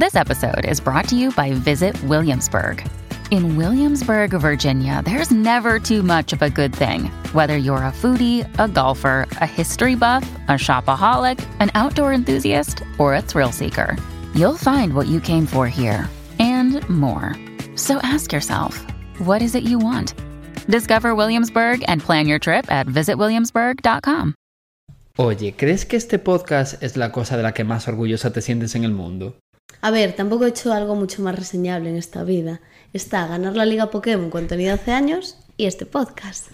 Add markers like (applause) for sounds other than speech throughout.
This episode is brought to you by Visit Williamsburg. In Williamsburg, Virginia, there's never too much of a good thing. Whether you're a foodie, a golfer, a history buff, a shopaholic, an outdoor enthusiast, or a thrill seeker, you'll find what you came for here and more. So ask yourself, what is it you want? Discover Williamsburg and plan your trip at visitwilliamsburg.com. Oye, ¿crees que este podcast es la cosa de la que más orgullosa te sientes en el mundo? A ver, tampoco he hecho algo mucho más reseñable en esta vida. Está ganar la Liga Pokémon cuando tenía 12 años y este podcast.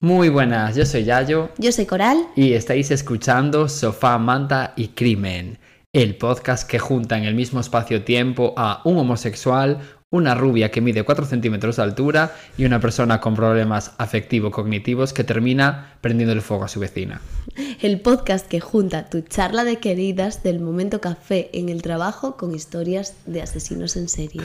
Muy buenas, yo soy Yayo Yo soy Coral. y estáis escuchando Sofá, Manta y Crimen, el podcast que junta en el mismo espacio-tiempo a un homosexual, una rubia que mide 4 centímetros de altura y una persona con problemas afectivo-cognitivos que termina prendiendo el fuego a su vecina. El podcast que junta tu charla de queridas del momento café en el trabajo con historias de asesinos en serie.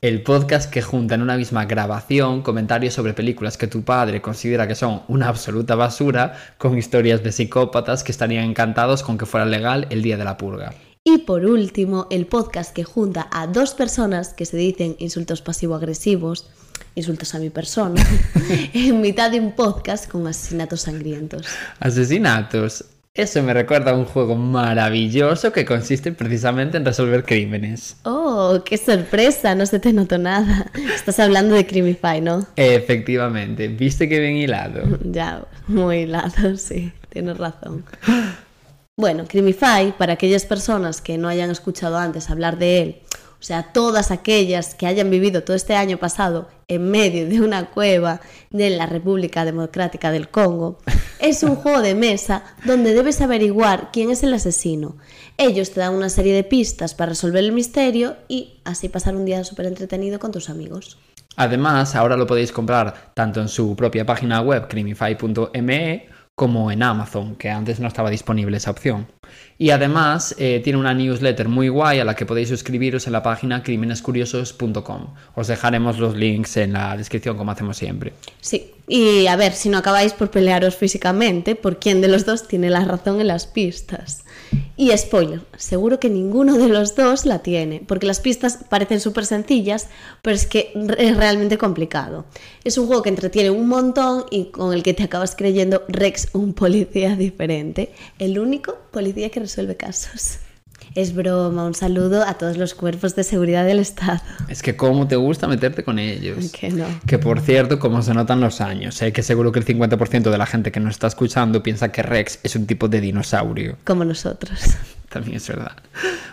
El podcast que junta en una misma grabación comentarios sobre películas que tu padre considera que son una absoluta basura con historias de psicópatas que estarían encantados con que fuera legal el día de la purga. Y por último, el podcast que junta a dos personas que se dicen insultos pasivo-agresivos, insultos a mi persona, (laughs) en mitad de un podcast con asesinatos sangrientos. Asesinatos. Eso me recuerda a un juego maravilloso que consiste precisamente en resolver crímenes. ¡Oh, qué sorpresa! No se te notó nada. Estás hablando de Crimify, ¿no? Efectivamente, viste que bien hilado. (laughs) Ya, muy hilado, sí, tienes razón. Bueno, Crimify, para aquellas personas que no hayan escuchado antes hablar de él, o sea, todas aquellas que hayan vivido todo este año pasado en medio de una cueva de la República Democrática del Congo, (laughs) es un juego de mesa donde debes averiguar quién es el asesino. Ellos te dan una serie de pistas para resolver el misterio y así pasar un día súper entretenido con tus amigos. Además, ahora lo podéis comprar tanto en su propia página web crimify.me como en Amazon, que antes no estaba disponible esa opción. Y además eh, tiene una newsletter muy guay a la que podéis suscribiros en la página crimenescuriosos.com. Os dejaremos los links en la descripción como hacemos siempre. Sí, y a ver, si no acabáis por pelearos físicamente, por quién de los dos tiene la razón en las pistas. Y spoiler, seguro que ninguno de los dos la tiene, porque las pistas parecen súper sencillas, pero es que es realmente complicado. Es un juego que entretiene un montón y con el que te acabas creyendo Rex un policía diferente, el único policía que resuelve casos. Es broma, un saludo a todos los cuerpos de seguridad del Estado. Es que cómo te gusta meterte con ellos. Que no. Que por cierto, como se notan los años, sé que seguro que el 50% de la gente que nos está escuchando piensa que Rex es un tipo de dinosaurio. Como nosotros. (laughs) También es verdad.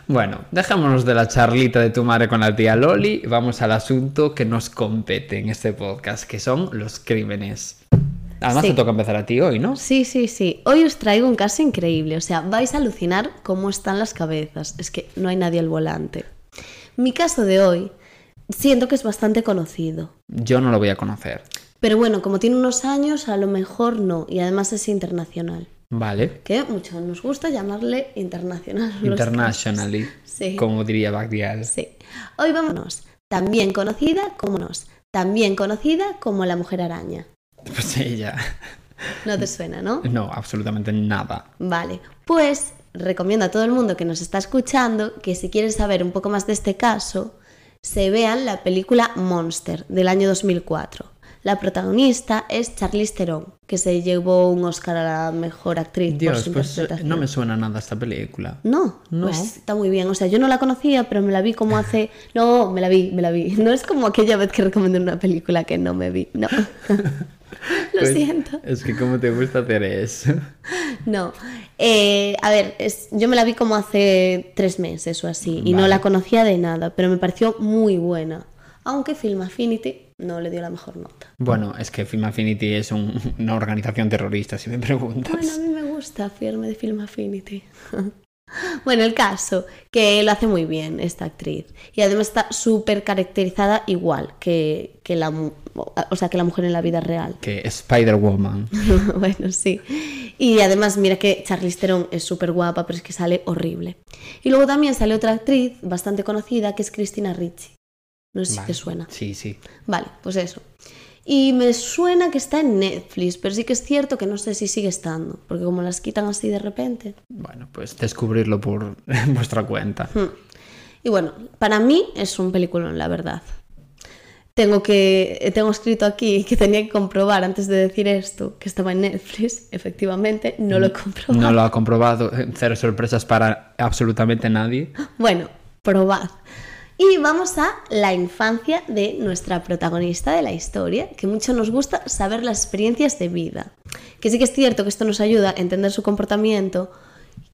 Bueno, dejémonos de la charlita de tu madre con la tía Loli y vamos al asunto que nos compete en este podcast, que son los crímenes. Además Sí. te toca empezar a ti hoy, ¿no? Sí, sí, sí. Hoy os traigo un caso increíble. O sea, vais a alucinar cómo están las cabezas. Es que no hay nadie al volante. Mi caso de hoy siento que es bastante conocido. Yo no lo voy a conocer. Pero bueno, como tiene unos años, a lo mejor no. Y además es internacional. Vale. Que mucho nos gusta llamarle internacional. (laughs) Internationally, Sí. como diría Bagdial. Sí. Hoy vámonos. También conocida como nos. También conocida como la mujer araña. (laughs) Pues ella. No te suena, ¿no? No, absolutamente nada. Vale, pues recomiendo a todo el mundo que nos está escuchando que si quieren saber un poco más de este caso, se vean la película Monster del año 2004. La protagonista es Charlize Theron, que se llevó un Oscar a la mejor actriz por Dios, su pues eh, interpretación. no me suena nada esta película. No, No. pues está muy bien. O sea, yo no la conocía, pero me la vi como hace. (laughs) No, me la vi, me la vi. No es como aquella vez que recomendé una película que no me vi. No. (laughs) (laughs) Lo Pues, siento. Es que cómo te gusta hacer eso. (laughs) No. Eh, a ver, es- yo me la vi como hace tres meses o así y no la conocía de nada, pero me pareció muy buena. Aunque Film Affinity no le dio la mejor nota. Bueno, es que Film Affinity es un- una organización terrorista, si me preguntas. Bueno, a mí me gusta fiarme de Film Affinity. (laughs) bueno, el caso, que lo hace muy bien esta actriz. Y además está súper caracterizada igual que, que la, o sea, que la mujer en la vida real. Que Spider-Woman. (laughs) bueno, sí. Y además, mira que Charlize Theron es súper guapa, pero es que sale horrible. Y luego también sale otra actriz bastante conocida que es Christina Ricci. No sé si Vale. te suena. Sí, sí. Vale, pues eso. Y me suena que está en Netflix, pero sí que es cierto que no sé si sigue estando, porque como las quitan así de repente. Bueno, pues descubrirlo por (laughs) vuestra cuenta. Hmm. Y bueno, para mí es un película, la verdad. Tengo que tengo escrito aquí que tenía que comprobar antes de decir esto que estaba en Netflix. (laughs) Efectivamente, no lo he comprobado. No lo ha comprobado. Cero sorpresas para absolutamente nadie. Bueno, probad. Y vamos a la infancia de nuestra protagonista de la historia, que mucho nos gusta saber las experiencias de vida. Que sí que es cierto que esto nos ayuda a entender su comportamiento,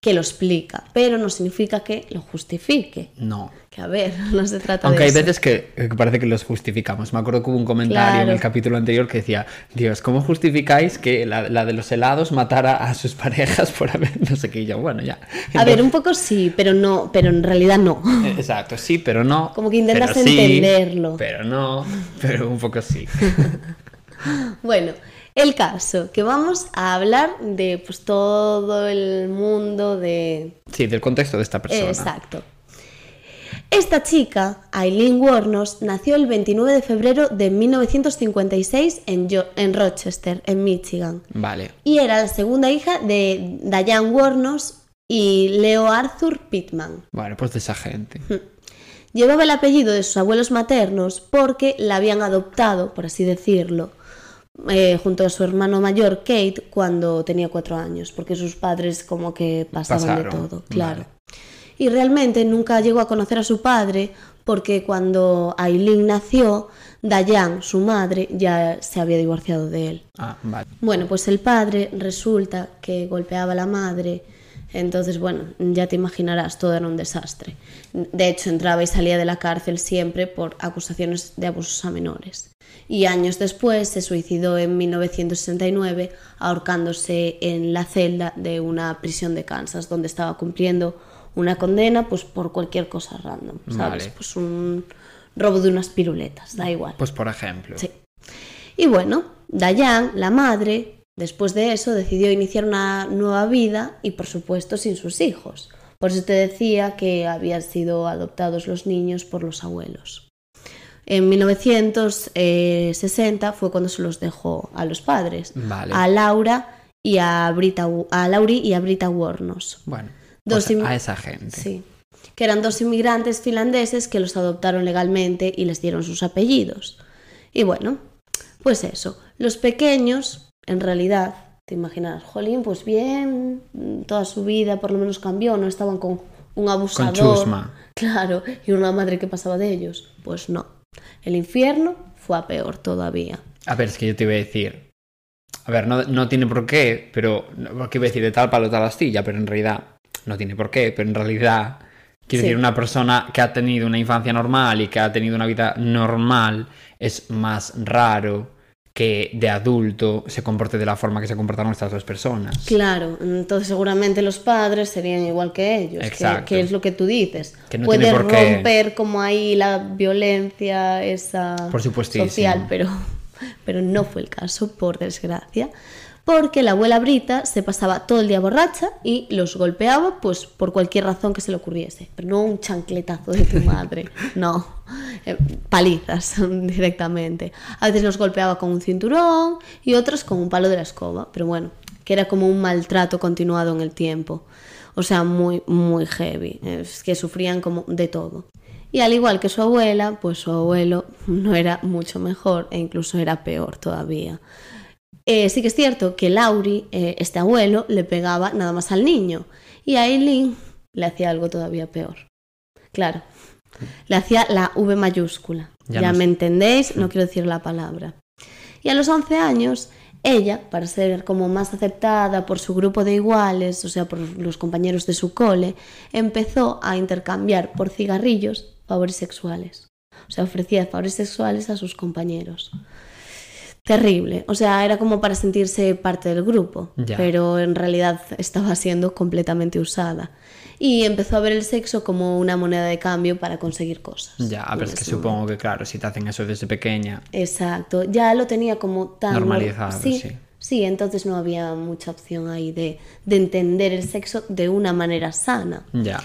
que lo explica, pero no significa que lo justifique. No. Que a ver, (laughs) no se trata Aunque de hay veces que, que parece que los justificamos. Me acuerdo que hubo un comentario en el capítulo anterior que decía, Dios, ¿cómo justificáis que la, la de los helados matara a sus (laughs) parejas por haber (laughs) no sé qué? Y yo, bueno, ya. A ver, un poco sí, pero no, pero en realidad no. Eh, Exacto, sí, pero no. Como que intentas pero sí, entenderlo. Pero no, pero un poco sí. Bueno, el caso, que vamos a hablar de pues todo el mundo de Sí, del contexto de esta persona. Exacto. Esta chica, Eileen Wuornos, nació el 29 de febrero de 1956 en, en Rochester, en Michigan. Vale. Y era la segunda hija de Diane Wuornos y Leo Arthur Pittman. Bueno, pues de esa gente. Llevaba el apellido de sus abuelos maternos porque la habían adoptado, por así decirlo, eh, junto a su hermano mayor Kate cuando tenía cuatro años, porque sus padres como que pasaban de todo, claro. vale. Y realmente nunca llegó a conocer a su padre porque cuando Aileen nació, Dayan, su madre, ya se había divorciado de él. Ah, vale. Bueno, pues el padre resulta que golpeaba a la madre. Entonces, bueno, ya te imaginarás, todo era un desastre. De hecho, entraba y salía de la cárcel siempre por acusaciones de abusos a menores. Y años después se suicidó en 1969 ahorcándose en la celda de una prisión de Kansas, donde estaba cumpliendo una condena pues por cualquier cosa random, ¿sabes? Vale. Pues un robo de unas piruletas, da igual. Pues por ejemplo. Sí. Y bueno, Dayan, la madre, después de eso decidió iniciar una nueva vida y por supuesto sin sus hijos. Por eso te decía que habían sido adoptados los niños por los abuelos. En 1960 fue cuando se los dejó a los padres, Vale. a Laura y a Brita, a Lauri y a Brita Wornos. Bueno, Dos pues a esa gente. Sí. Que eran dos inmigrantes finlandeses que los adoptaron legalmente y les dieron sus apellidos. Y bueno, pues eso. Los pequeños, en realidad, te imaginas, Jolín, pues bien, toda su vida por lo menos cambió, no estaban con un abusador. chusma. Claro, y una madre que pasaba de ellos. Pues no. El infierno fue a peor todavía. A ver, es que yo te iba a decir. A ver, no, no tiene por qué, pero. Porque iba a decir de tal palo tal astilla, pero en realidad. No tiene por qué, pero en realidad. Quiero Sí. decir, una persona que ha tenido una infancia normal y que ha tenido una vida normal es más raro que de adulto se comporte de la forma que se comportaron estas dos personas. Claro, entonces seguramente los padres serían igual que ellos, que, Exacto. que es lo que tú dices. Que no Puede tiene por qué. romper como ahí la violencia esa Por social, pero, pero no fue el caso, por desgracia, porque la abuela Brita se pasaba todo el día borracha y los golpeaba pues por cualquier razón que se le ocurriese, pero no un chancletazo de tu madre, (laughs) no, eh, palizas (laughs) directamente. A veces los golpeaba con un cinturón y otros con un palo de la escoba, pero bueno, que era como un maltrato continuado en el tiempo. O sea, muy, muy heavy. Es que sufrían como de todo. Y al igual que su abuela, pues su abuelo (laughs) no era mucho mejor e incluso era peor todavía. Eh, sí que es cierto que Lauri, eh, este abuelo, le pegaba nada más al niño y a Aileen le hacía algo todavía peor. Claro, le hacía la V mayúscula. Ya Ya, no me entendéis, no quiero decir la palabra. Y a los 11 años, ella, para ser como más aceptada por su grupo de iguales, o sea, por los compañeros de su cole, empezó a intercambiar por cigarrillos favores sexuales. O sea, ofrecía favores sexuales a sus compañeros. Terrible. O sea, era como para sentirse parte del grupo, Ya. pero en realidad estaba siendo completamente usada. Y empezó a ver el sexo como una moneda de cambio para conseguir cosas. Ya, pero es que supongo que, claro, si te hacen eso desde pequeña. Exacto, ya lo tenía como tan nor- Normalizado, sí, sí. sí, entonces no había mucha opción ahí de, de entender el sexo de una manera sana. Ya.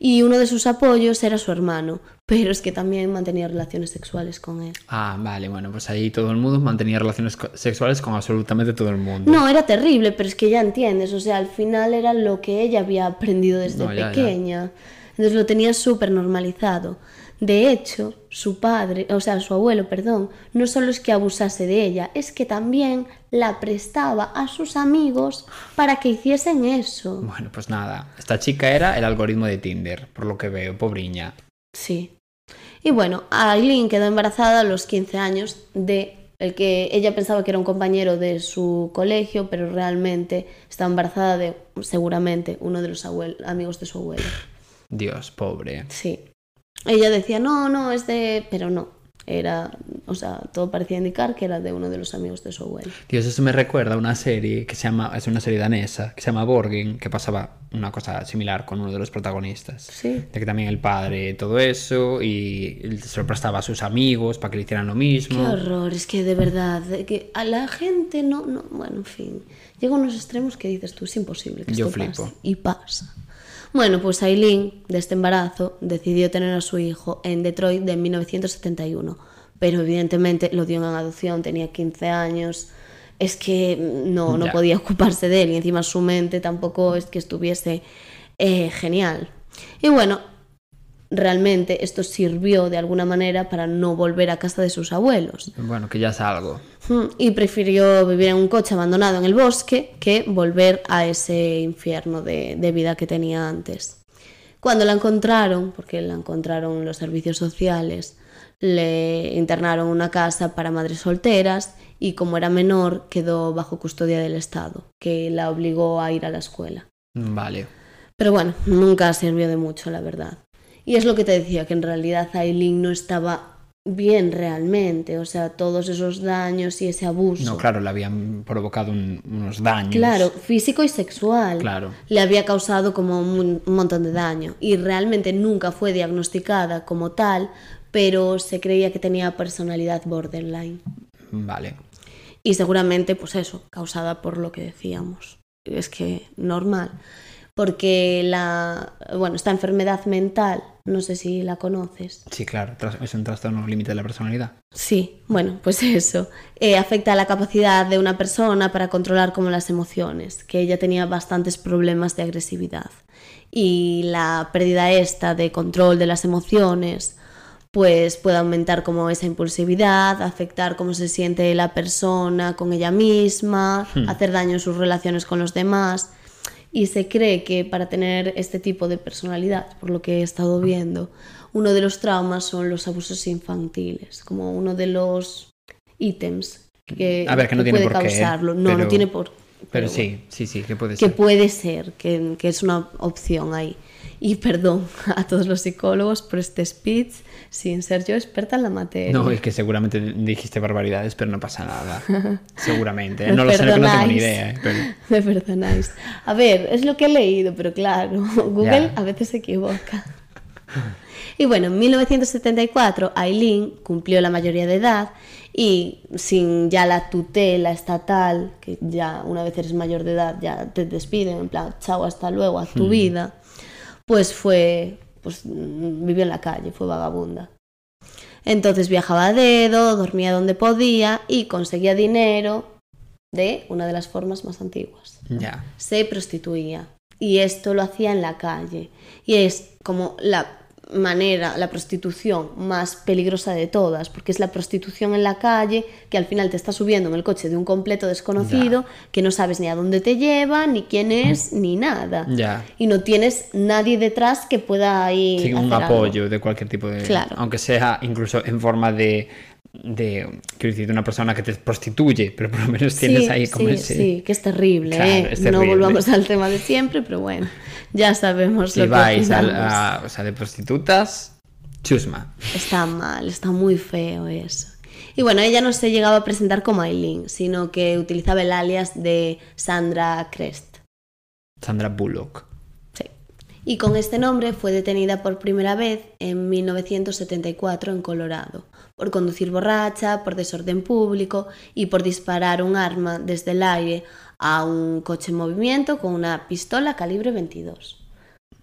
Y uno de sus apoyos era su hermano, pero es que también mantenía relaciones sexuales con él. Ah, vale, bueno, pues ahí todo el mundo mantenía relaciones sexuales con absolutamente todo el mundo. No, era terrible, pero es que ya entiendes, o sea, al final era lo que ella había aprendido desde No, ya, ya. pequeña. Entonces lo tenía súper normalizado. De hecho, su padre, o sea, su abuelo, perdón, no solo es que abusase de ella, es que también la prestaba a sus amigos para que hiciesen eso. Bueno, pues nada, esta chica era el algoritmo de Tinder, por lo que veo, pobriña. Sí. Y bueno, Aileen quedó embarazada a los 15 años de el que ella pensaba que era un compañero de su colegio, pero realmente estaba embarazada de seguramente uno de los amigos de su abuelo. Dios, pobre. Sí. Ella decía, no, no, es de... Pero no. Era, o sea, todo parecía indicar que era de uno de los amigos de su abuelo. Dios, eso me recuerda a una serie que se llama, es una serie danesa, que se llama Borgen, que pasaba una cosa similar con uno de los protagonistas. Sí. De que también el padre todo eso y él se lo prestaba a sus amigos para que le hicieran lo Qué mismo. horror, es que de verdad, de que a la gente no, no, bueno, en fin, llega a unos extremos que dices tú, es imposible que Yo esto flipo. pase. Y pasa. Bueno, pues Aileen, de este embarazo, decidió tener a su hijo en Detroit de 1971, pero evidentemente lo dio en adopción, tenía 15 años, es que no, no Ya. podía ocuparse de él y encima su mente tampoco es que estuviese eh, genial. Y bueno, realmente esto sirvió de alguna manera para no volver a casa de sus abuelos. Bueno, que ya es algo. Mm, Y prefirió vivir en un coche abandonado en el bosque que volver a ese infierno de, de vida que tenía antes. Cuando la encontraron, porque la encontraron los servicios sociales, le internaron en una casa para madres solteras y como era menor quedó bajo custodia del Estado, que la obligó a ir a la escuela. Vale. Pero bueno, nunca sirvió de mucho, la verdad. Y es lo que te decía, que en realidad Aileen no estaba bien realmente, o sea, todos esos daños y ese abuso. No, claro, le habían provocado un- unos daños. Claro, físico y sexual. Claro. Le había causado como un, un montón de daño y realmente nunca fue diagnosticada como tal, pero se creía que tenía personalidad borderline. Vale. Y seguramente, pues eso, causada por lo que decíamos. Es que normal. Porque la, bueno, esta enfermedad mental, no sé si la conoces. Sí, claro, es un trastorno límite de la personalidad. Sí, bueno, pues (laughs) eso. Eh, afecta a la capacidad de una persona para controlar como las emociones, que ella tenía bastantes problemas de agresividad. Y la pérdida esta de control de las emociones, pues puede aumentar como esa impulsividad, afectar cómo se siente la persona con ella misma, hacer daño en sus relaciones con los demás. Y se cree que para tener este tipo de personalidad, por lo que he estado viendo, uno de los traumas son los abusos infantiles, como uno de los ítems que, A ver, que no tiene puede por qué, causarlo. No, pero- no tiene por Pero, bueno, sí, sí, sí, que puede que ser. puede ser, que, que es una opción ahí. Y perdón (laughs) a todos los psicólogos por este speech, sin ser yo experta en la materia. No, es que seguramente dijiste barbaridades, pero no pasa nada. (laughs) Seguramente. ¿eh? No lo sé, no tengo ni idea. ¿eh? Pero... (laughs) Me perdonáis. A ver, es lo que he leído, pero claro, Google Ya. a veces se equivoca. Y bueno, en 1974 Aileen cumplió la mayoría de edad y sin ya la tutela estatal, que ya una vez eres mayor de edad ya te despiden, en plan, chao, hasta luego, a tu vida, pues fue, pues vivió en la calle, fue vagabunda. Entonces viajaba a dedo, dormía donde podía y conseguía dinero de una de las formas más antiguas. Ya. Se prostituía. Y esto lo hacía en la calle. Y es como la manera, la prostitución más peligrosa de todas, porque es la prostitución en la calle que al final te está subiendo en el coche de un completo desconocido, que no sabes ni a dónde te lleva, ni quién es, ni nada. Y no tienes nadie detrás que pueda Sí, un algo. apoyo de cualquier tipo de. Claro. Aunque sea incluso en forma de. De quiero decir, de una persona que te prostituye, pero por lo menos tienes sí, ahí como sí, ese. sí, que es terrible, Claro, ¿eh? es No volvamos al tema de siempre, pero bueno, ya sabemos Si lo que vais opinamos. a, o sea, de prostitutas, chusma. Está mal, está muy feo eso. Y bueno, ella no se llegaba a presentar como Aileen, sino que utilizaba el alias de Sandra Crest. Sandra Bullock. Sí. Y con este nombre fue detenida por primera vez en 1974 en Colorado, por conducir borracha, por desorden público y por disparar un arma desde el aire a un coche en movimiento con una pistola calibre 22.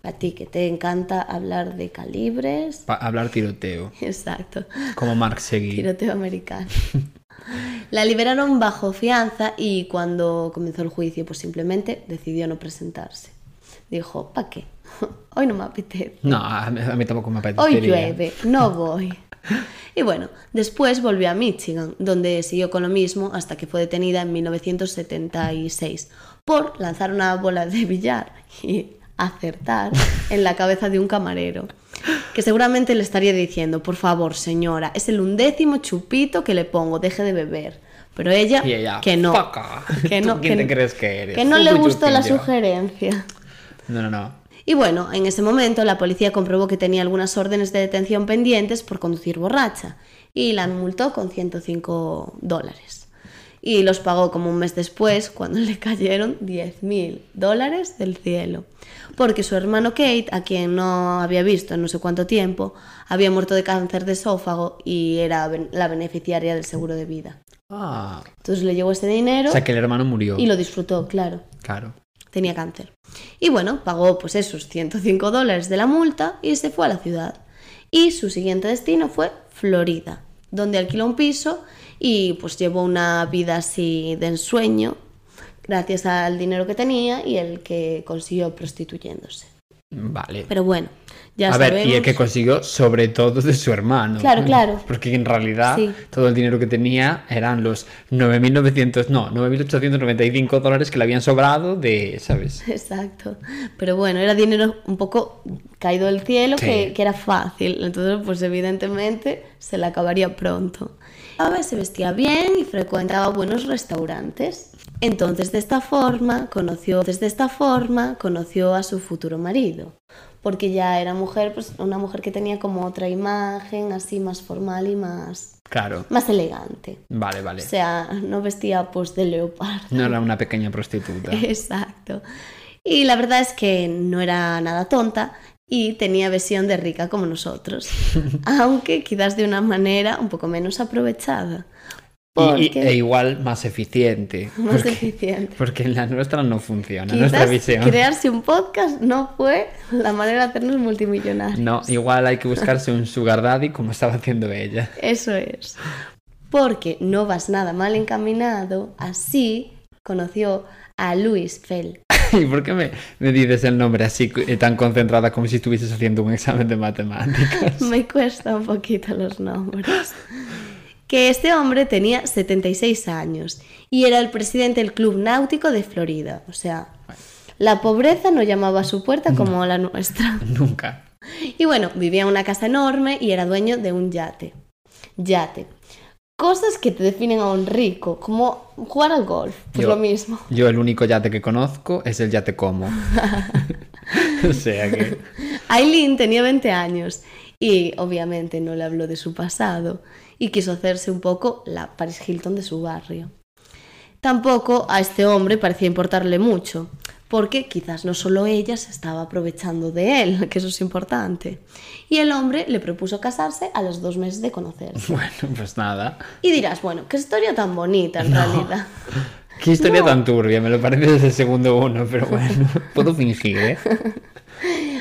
A ti que te encanta hablar de calibres. Pa- hablar tiroteo. (laughs) Exacto. Como Mark Seguí. Tiroteo americano. La liberaron bajo fianza y cuando comenzó el juicio, pues simplemente decidió no presentarse. Dijo, ¿para qué? (laughs) Hoy no me apetece. No, a mí, a mí tampoco me apetece. Hoy llueve, no voy. Y bueno, después volvió a Michigan, donde siguió con lo mismo hasta que fue detenida en 1976 por lanzar una bola de billar y acertar en la cabeza de un camarero, que seguramente le estaría diciendo, por favor señora, es el undécimo chupito que le pongo, deje de beber. Pero ella, que no, que ¿Tú no, quién que, te crees que eres? que no le gustó la sugerencia. No, no, no. Y bueno, en ese momento la policía comprobó que tenía algunas órdenes de detención pendientes por conducir borracha y la multó con 105 dólares. Y los pagó como un mes después cuando (laughs) le cayeron 10.000 dólares del cielo. Porque su hermano Kate, a quien no había visto en no sé cuánto tiempo, había muerto de cáncer de esófago y era la beneficiaria del seguro de vida. Ah. Entonces le llegó ese dinero O sea que el hermano murió. y lo disfrutó, claro Claro. Tenía cáncer. Y bueno, pagó pues esos 105 dólares de la multa y se fue a la ciudad. Y su siguiente destino fue Florida, donde alquiló un piso y pues llevó una vida así de ensueño gracias al dinero que tenía y el que consiguió prostituyéndose. Vale. Pero bueno, ya a sabemos... ver, y el que consiguió sobre todo de su hermano. Claro, claro. Porque en realidad Sí. todo el dinero que tenía eran los 9.900, no, 9.895 dólares que le habían sobrado de, ¿sabes? (laughs) Exacto. Pero bueno, era dinero un poco caído del cielo Sí. que, que era fácil. Entonces, pues evidentemente se le acabaría pronto. A veces se vestía bien y frecuentaba buenos restaurantes. Entonces, de esta forma, conoció, desde esta forma, conoció a su futuro marido. Porque ya era mujer, pues una mujer que tenía como otra imagen, así más formal y más, Claro. más elegante. Vale, vale. O sea, no vestía pues de leopardo. No era una pequeña prostituta. (laughs) Exacto. Y la verdad es que no era nada tonta y tenía visión de rica como nosotros, (laughs) aunque quizás de una manera un poco menos aprovechada. Y- e igual más eficiente. más porque, (laughs) eficiente. porque la nuestra no funciona, nuestra Quizás visión. crearse un podcast no fue la manera de hacernos multimillonarios. No, igual hay que buscarse un sugar daddy como estaba haciendo ella. Eso es. Porque no vas nada mal encaminado, así conoció a Luis Fell. (laughs) ¿Y por qué me, me dices el nombre así eh, tan concentrada como si estuvieses haciendo un examen de matemáticas? (laughs) Me cuesta un poquito los nombres. Que este hombre tenía 76 años y era el presidente del Club Náutico de Florida. O sea, la pobreza no llamaba a su puerta como la nuestra. (laughs) Nunca. Y bueno, vivía en una casa enorme y era dueño de un yate. Yate. Cosas que te definen a un rico, como jugar al golf, pues Yo- lo mismo. (laughs) Yo el único yate que conozco es el yate como. (laughs) o sea que... Aileen tenía 20 años y obviamente no le habló de su pasado y quiso hacerse un poco la Paris Hilton de su barrio. Tampoco a este hombre parecía importarle mucho, porque quizás no solo ella se estaba aprovechando de él, (laughs) que eso es importante. Y el hombre le propuso casarse a los dos meses de conocerse. (laughs) Bueno, pues nada. Y dirás, bueno, qué historia tan bonita en realidad. (laughs) Qué historia No. tan turbia, me lo parece desde el segundo uno, pero bueno, puedo fingir, ¿eh?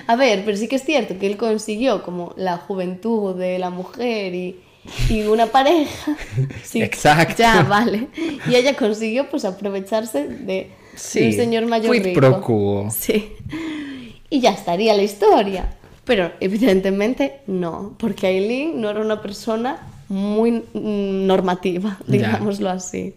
A ver, pero sí que es cierto que él consiguió como la juventud de la mujer y, y una pareja. (laughs) Sí, Exacto. Ya, vale. Y ella consiguió pues aprovecharse de, Sí, un señor mayor quid rico. pro. Sí. Y ya estaría la historia. Pero evidentemente no, porque Aileen no era una persona muy normativa, Ya. digámoslo así.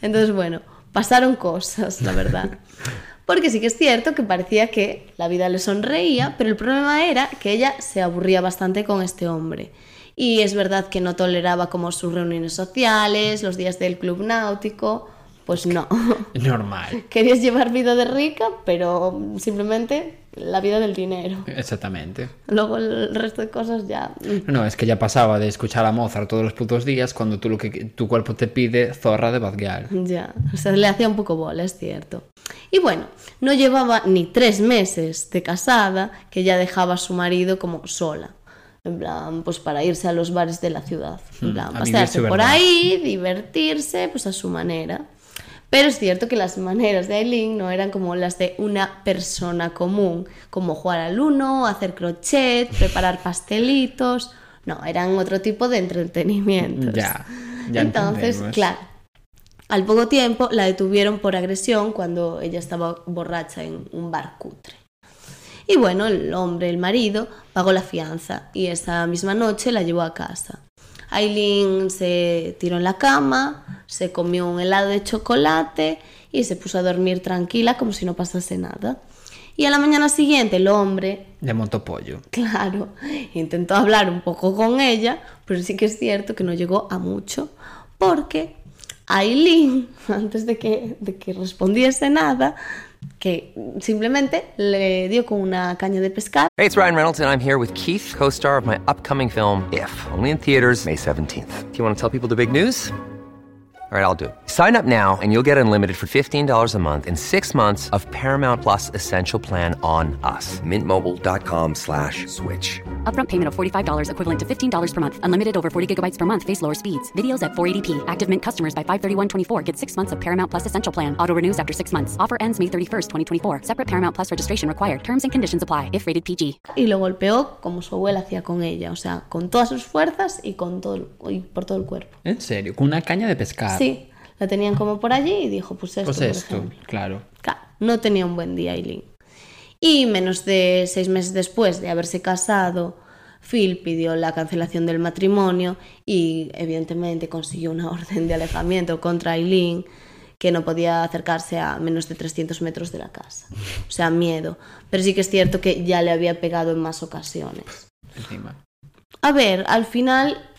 Entonces, bueno, pasaron cosas, la verdad. (laughs) Porque sí que es cierto que parecía que la vida le sonreía, pero el problema era que ella se aburría bastante con este hombre. Y es verdad que no toleraba como sus reuniones sociales, los días del club náutico, pues no. (laughs) Normal. Querías llevar vida de rica, pero simplemente la vida del dinero. Exactamente. Luego el resto de cosas ya... mm, No, es que ya pasaba de escuchar a Mozart todos los putos días cuando tú lo que tu cuerpo te pide zorra de Bad Gyal. Ya, o sea, le hacía un poco bola, es cierto. Y bueno, no llevaba ni tres meses de casada que ya dejaba a su marido como sola. En plan, pues para irse a los bares de la ciudad. En Mm, plan, pasearse por verdad. ahí, divertirse, pues a su manera. Pero es cierto que las maneras de Aileen no eran como las de una persona común, como jugar al uno, hacer crochet, preparar (laughs) pastelitos. No, eran otro tipo de entretenimientos. Ya, ya Entonces, entendemos. claro, al poco tiempo la detuvieron por agresión cuando ella estaba borracha en un bar cutre. Y bueno, el hombre, el marido, pagó la fianza y esa misma noche la llevó a casa. Aileen se tiró en la cama, se comió un helado de chocolate y se puso a dormir tranquila como si no pasase nada. Y a la mañana siguiente el hombre, De Montopollo. claro, intentó hablar un poco con ella, pero sí que es cierto que no llegó a mucho, porque Aileen, (laughs) antes de que, de que respondiese nada, que simplemente le dio con una caña de pescar Hey, it's Ryan Reynolds, and I'm here with Keith, co star of my upcoming film, If, only in theaters, May 17th. Do you want to tell people the big news? All right, I'll do it. Sign up now and you'll get unlimited for $15 a month in six months of Paramount Plus Essential Plan on us. Mintmobile.com slash switch. Upfront payment of $45 equivalent to $15 per month. Unlimited over 40 gigabytes per month. Face lower speeds. Videos at 480p. Active Mint customers by 531.24 get six months of Paramount Plus Essential Plan. Auto renews after six months. Offer ends May 31st, 2024. Separate Paramount Plus registration required. Terms and conditions apply if rated PG. y lo golpeó como su abuela hacía con ella, o sea, con todas sus fuerzas y, con todo, y por todo el cuerpo. ¿En serio? Con una caña de pescar. Sí, la tenían como por allí y dijo, pues esto, Pues por esto, ejemplo. claro. Claro, no tenía un buen día Aileen. Y menos de seis meses después de haberse casado, Phil pidió la cancelación del matrimonio y evidentemente consiguió una (laughs) orden de alejamiento contra Aileen que no podía acercarse a menos de 300 metros de la casa. O sea, miedo. Pero sí que es cierto que ya le había pegado en más ocasiones. Encima. A ver, al final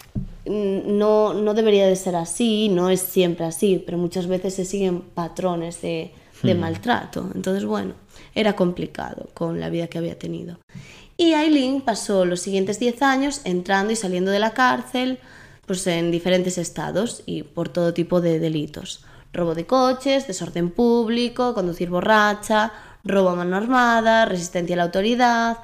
no, no debería de ser así, no es siempre así, pero muchas veces se siguen patrones de, de maltrato. Entonces, bueno, era complicado con la vida que había tenido. Y Aileen pasó los siguientes 10 años entrando y saliendo de la cárcel pues en diferentes estados y por todo tipo de delitos. Robo de coches, desorden público, conducir borracha, robo a mano armada, resistencia a la autoridad,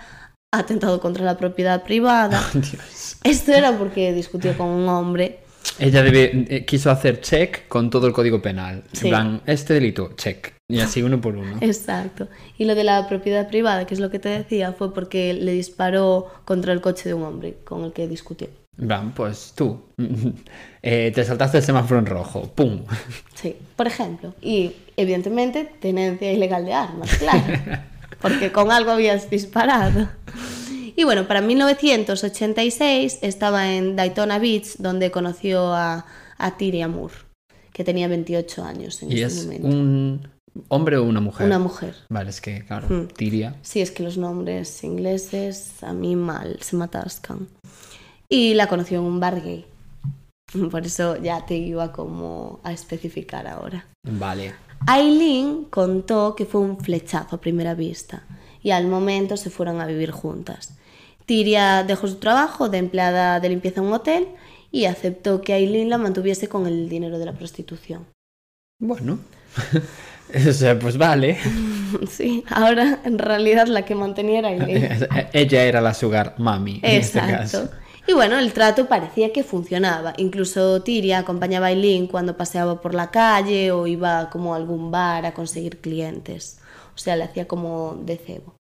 atentado contra la propiedad privada. (laughs) Dios. Esto era porque discutió con un hombre. Ella debe- eh, quiso hacer check con todo el código penal. Sí. En plan, este delito, check. Y así uno por uno. (laughs) Exacto. Y lo de la propiedad privada, que es lo que te decía, fue porque le disparó contra el coche de un hombre con el que discutió. Plan, pues tú. (laughs) eh, te saltaste el semáforo en rojo. ¡Pum! Sí, por ejemplo. Y evidentemente tenencia ilegal de armas, claro. (laughs) Porque con algo habías disparado. Y bueno, para 1986 estaba en Daytona Beach, donde conoció a, a Tyria Moore, que tenía 28 años en Y ese es momento. un hombre o una mujer. Una mujer. Vale, es que, claro, Hmm. Tiria. Sí, es que los nombres ingleses a mí mal, se me atascan. Y la conoció en un bar gay. (laughs) Por eso ya te iba como a especificar ahora. Vale. Aileen contó que fue un flechazo a primera vista y al momento se fueron a vivir juntas. Tiria dejó su trabajo de empleada de limpieza en un hotel y aceptó que Aileen la mantuviese con el dinero de la prostitución. Bueno. (laughs) o sea, pues vale. (laughs) Sí, ahora en realidad la que mantenía era (laughs) Aileen. Ella era la sugar mami. En este caso. Y bueno, el trato parecía que funcionaba. Incluso Tiria acompañaba a Aileen cuando paseaba por la calle o iba como a algún bar a conseguir clientes. O sea, le hacía como de cebo,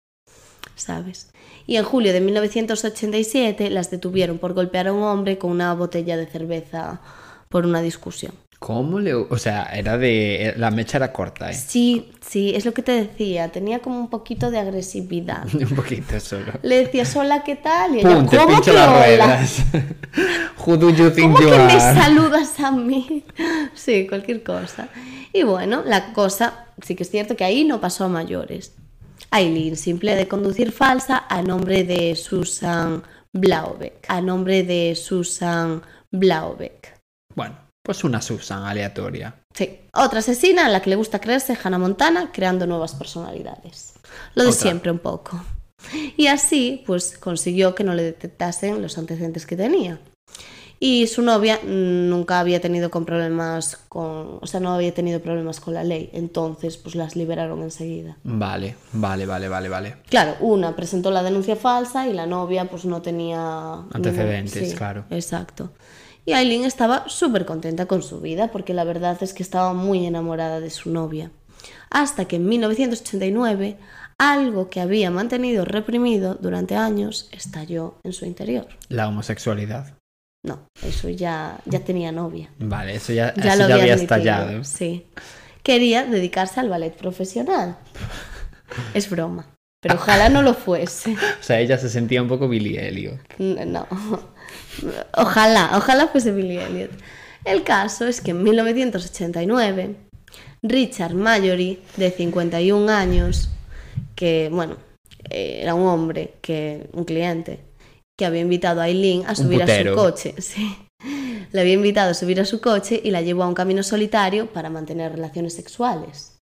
¿sabes? Y en julio de 1987 las detuvieron por golpear a un hombre con una botella de cerveza por una discusión. ¿Cómo le.? O sea, era de. La mecha era corta, ¿eh? Sí, sí, es lo que te decía. Tenía como un poquito de agresividad. (laughs) Un poquito solo. Le decías, hola, ¿qué tal? Y ella. Te ¿cómo que las hola? ruedas. Who do you think ¿Cómo you que me are? saludas a mí? (laughs) Sí, cualquier cosa. Y bueno, la cosa, sí que es cierto que ahí no pasó a mayores. Aileen, simple de conducir falsa a nombre de Susan Blaubeck. A nombre de Susan Blaubeck. Bueno, pues una Susan aleatoria. Sí, otra asesina a la que le gusta creerse Hannah Montana creando nuevas personalidades. Lo de Otra. siempre un poco. Y así, pues consiguió que no le detectasen los antecedentes que tenía. Y su novia nunca había tenido con problemas con, o sea, no había tenido problemas con la ley, entonces pues las liberaron enseguida. Vale, vale, vale, vale, vale. Claro, una presentó la denuncia falsa y la novia pues no tenía Antecedentes, sí, claro. Exacto. Y Aileen estaba súper contenta con su vida porque la verdad es que estaba muy enamorada de su novia. Hasta que en 1989 algo que había mantenido reprimido durante años estalló en su interior. La homosexualidad. No, eso ya, ya tenía novia. Vale, eso ya, Ya eso lo ya había estallado. Sí. Quería dedicarse al ballet profesional. (laughs) Es broma. Pero ojalá no lo fuese. (laughs) O sea, ella se sentía un poco Billy Elliot. No. Ojalá, ojalá fuese Billy Elliot. El caso es que en 1989, Richard Mallory, de 51 años, que, bueno, eh, era un hombre, que, un cliente, que había invitado a Aileen a subir a su coche. (laughs) Sí. Le había invitado a subir a su coche y la llevó a un camino solitario para mantener relaciones sexuales.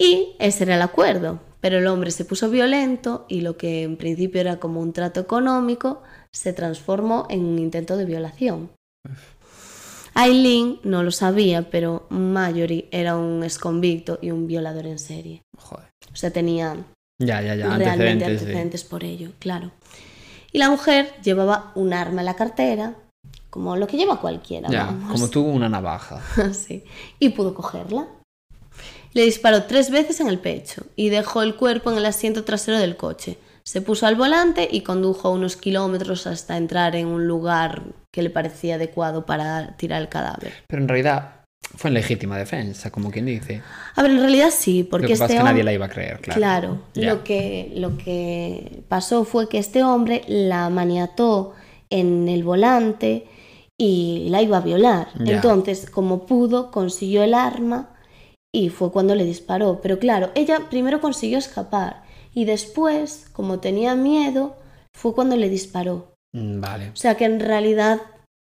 Y ese era el acuerdo, pero el hombre se puso violento y lo que en principio era como un trato económico se transformó en un intento de violación. Aileen no lo sabía, pero Mallory era un exconvicto y un violador en serie. Joder. O sea, tenía Ya, ya, ya. realmente Antecedentes. de- antecedentes por ello, claro. Y la mujer llevaba un arma en la cartera, como lo que lleva cualquiera. Ya, vamos. como tú, una navaja. (laughs) Sí. Y pudo cogerla. Le disparó tres veces en el pecho y dejó el cuerpo en el asiento trasero del coche. Se puso al volante y condujo unos kilómetros hasta entrar en un lugar que le parecía adecuado para tirar el cadáver. Pero en realidad fue en legítima defensa, como quien dice. A ver, en realidad sí, porque Lo que pasa este es que nadie hom- la iba a creer, claro. Claro, lo que, lo que pasó fue que este hombre la maniató en el volante y la iba a violar. Entonces, como pudo, consiguió el arma y fue cuando le disparó. Pero claro, ella primero consiguió escapar y después, como tenía miedo, fue cuando le disparó. Mm, Vale. O sea que en realidad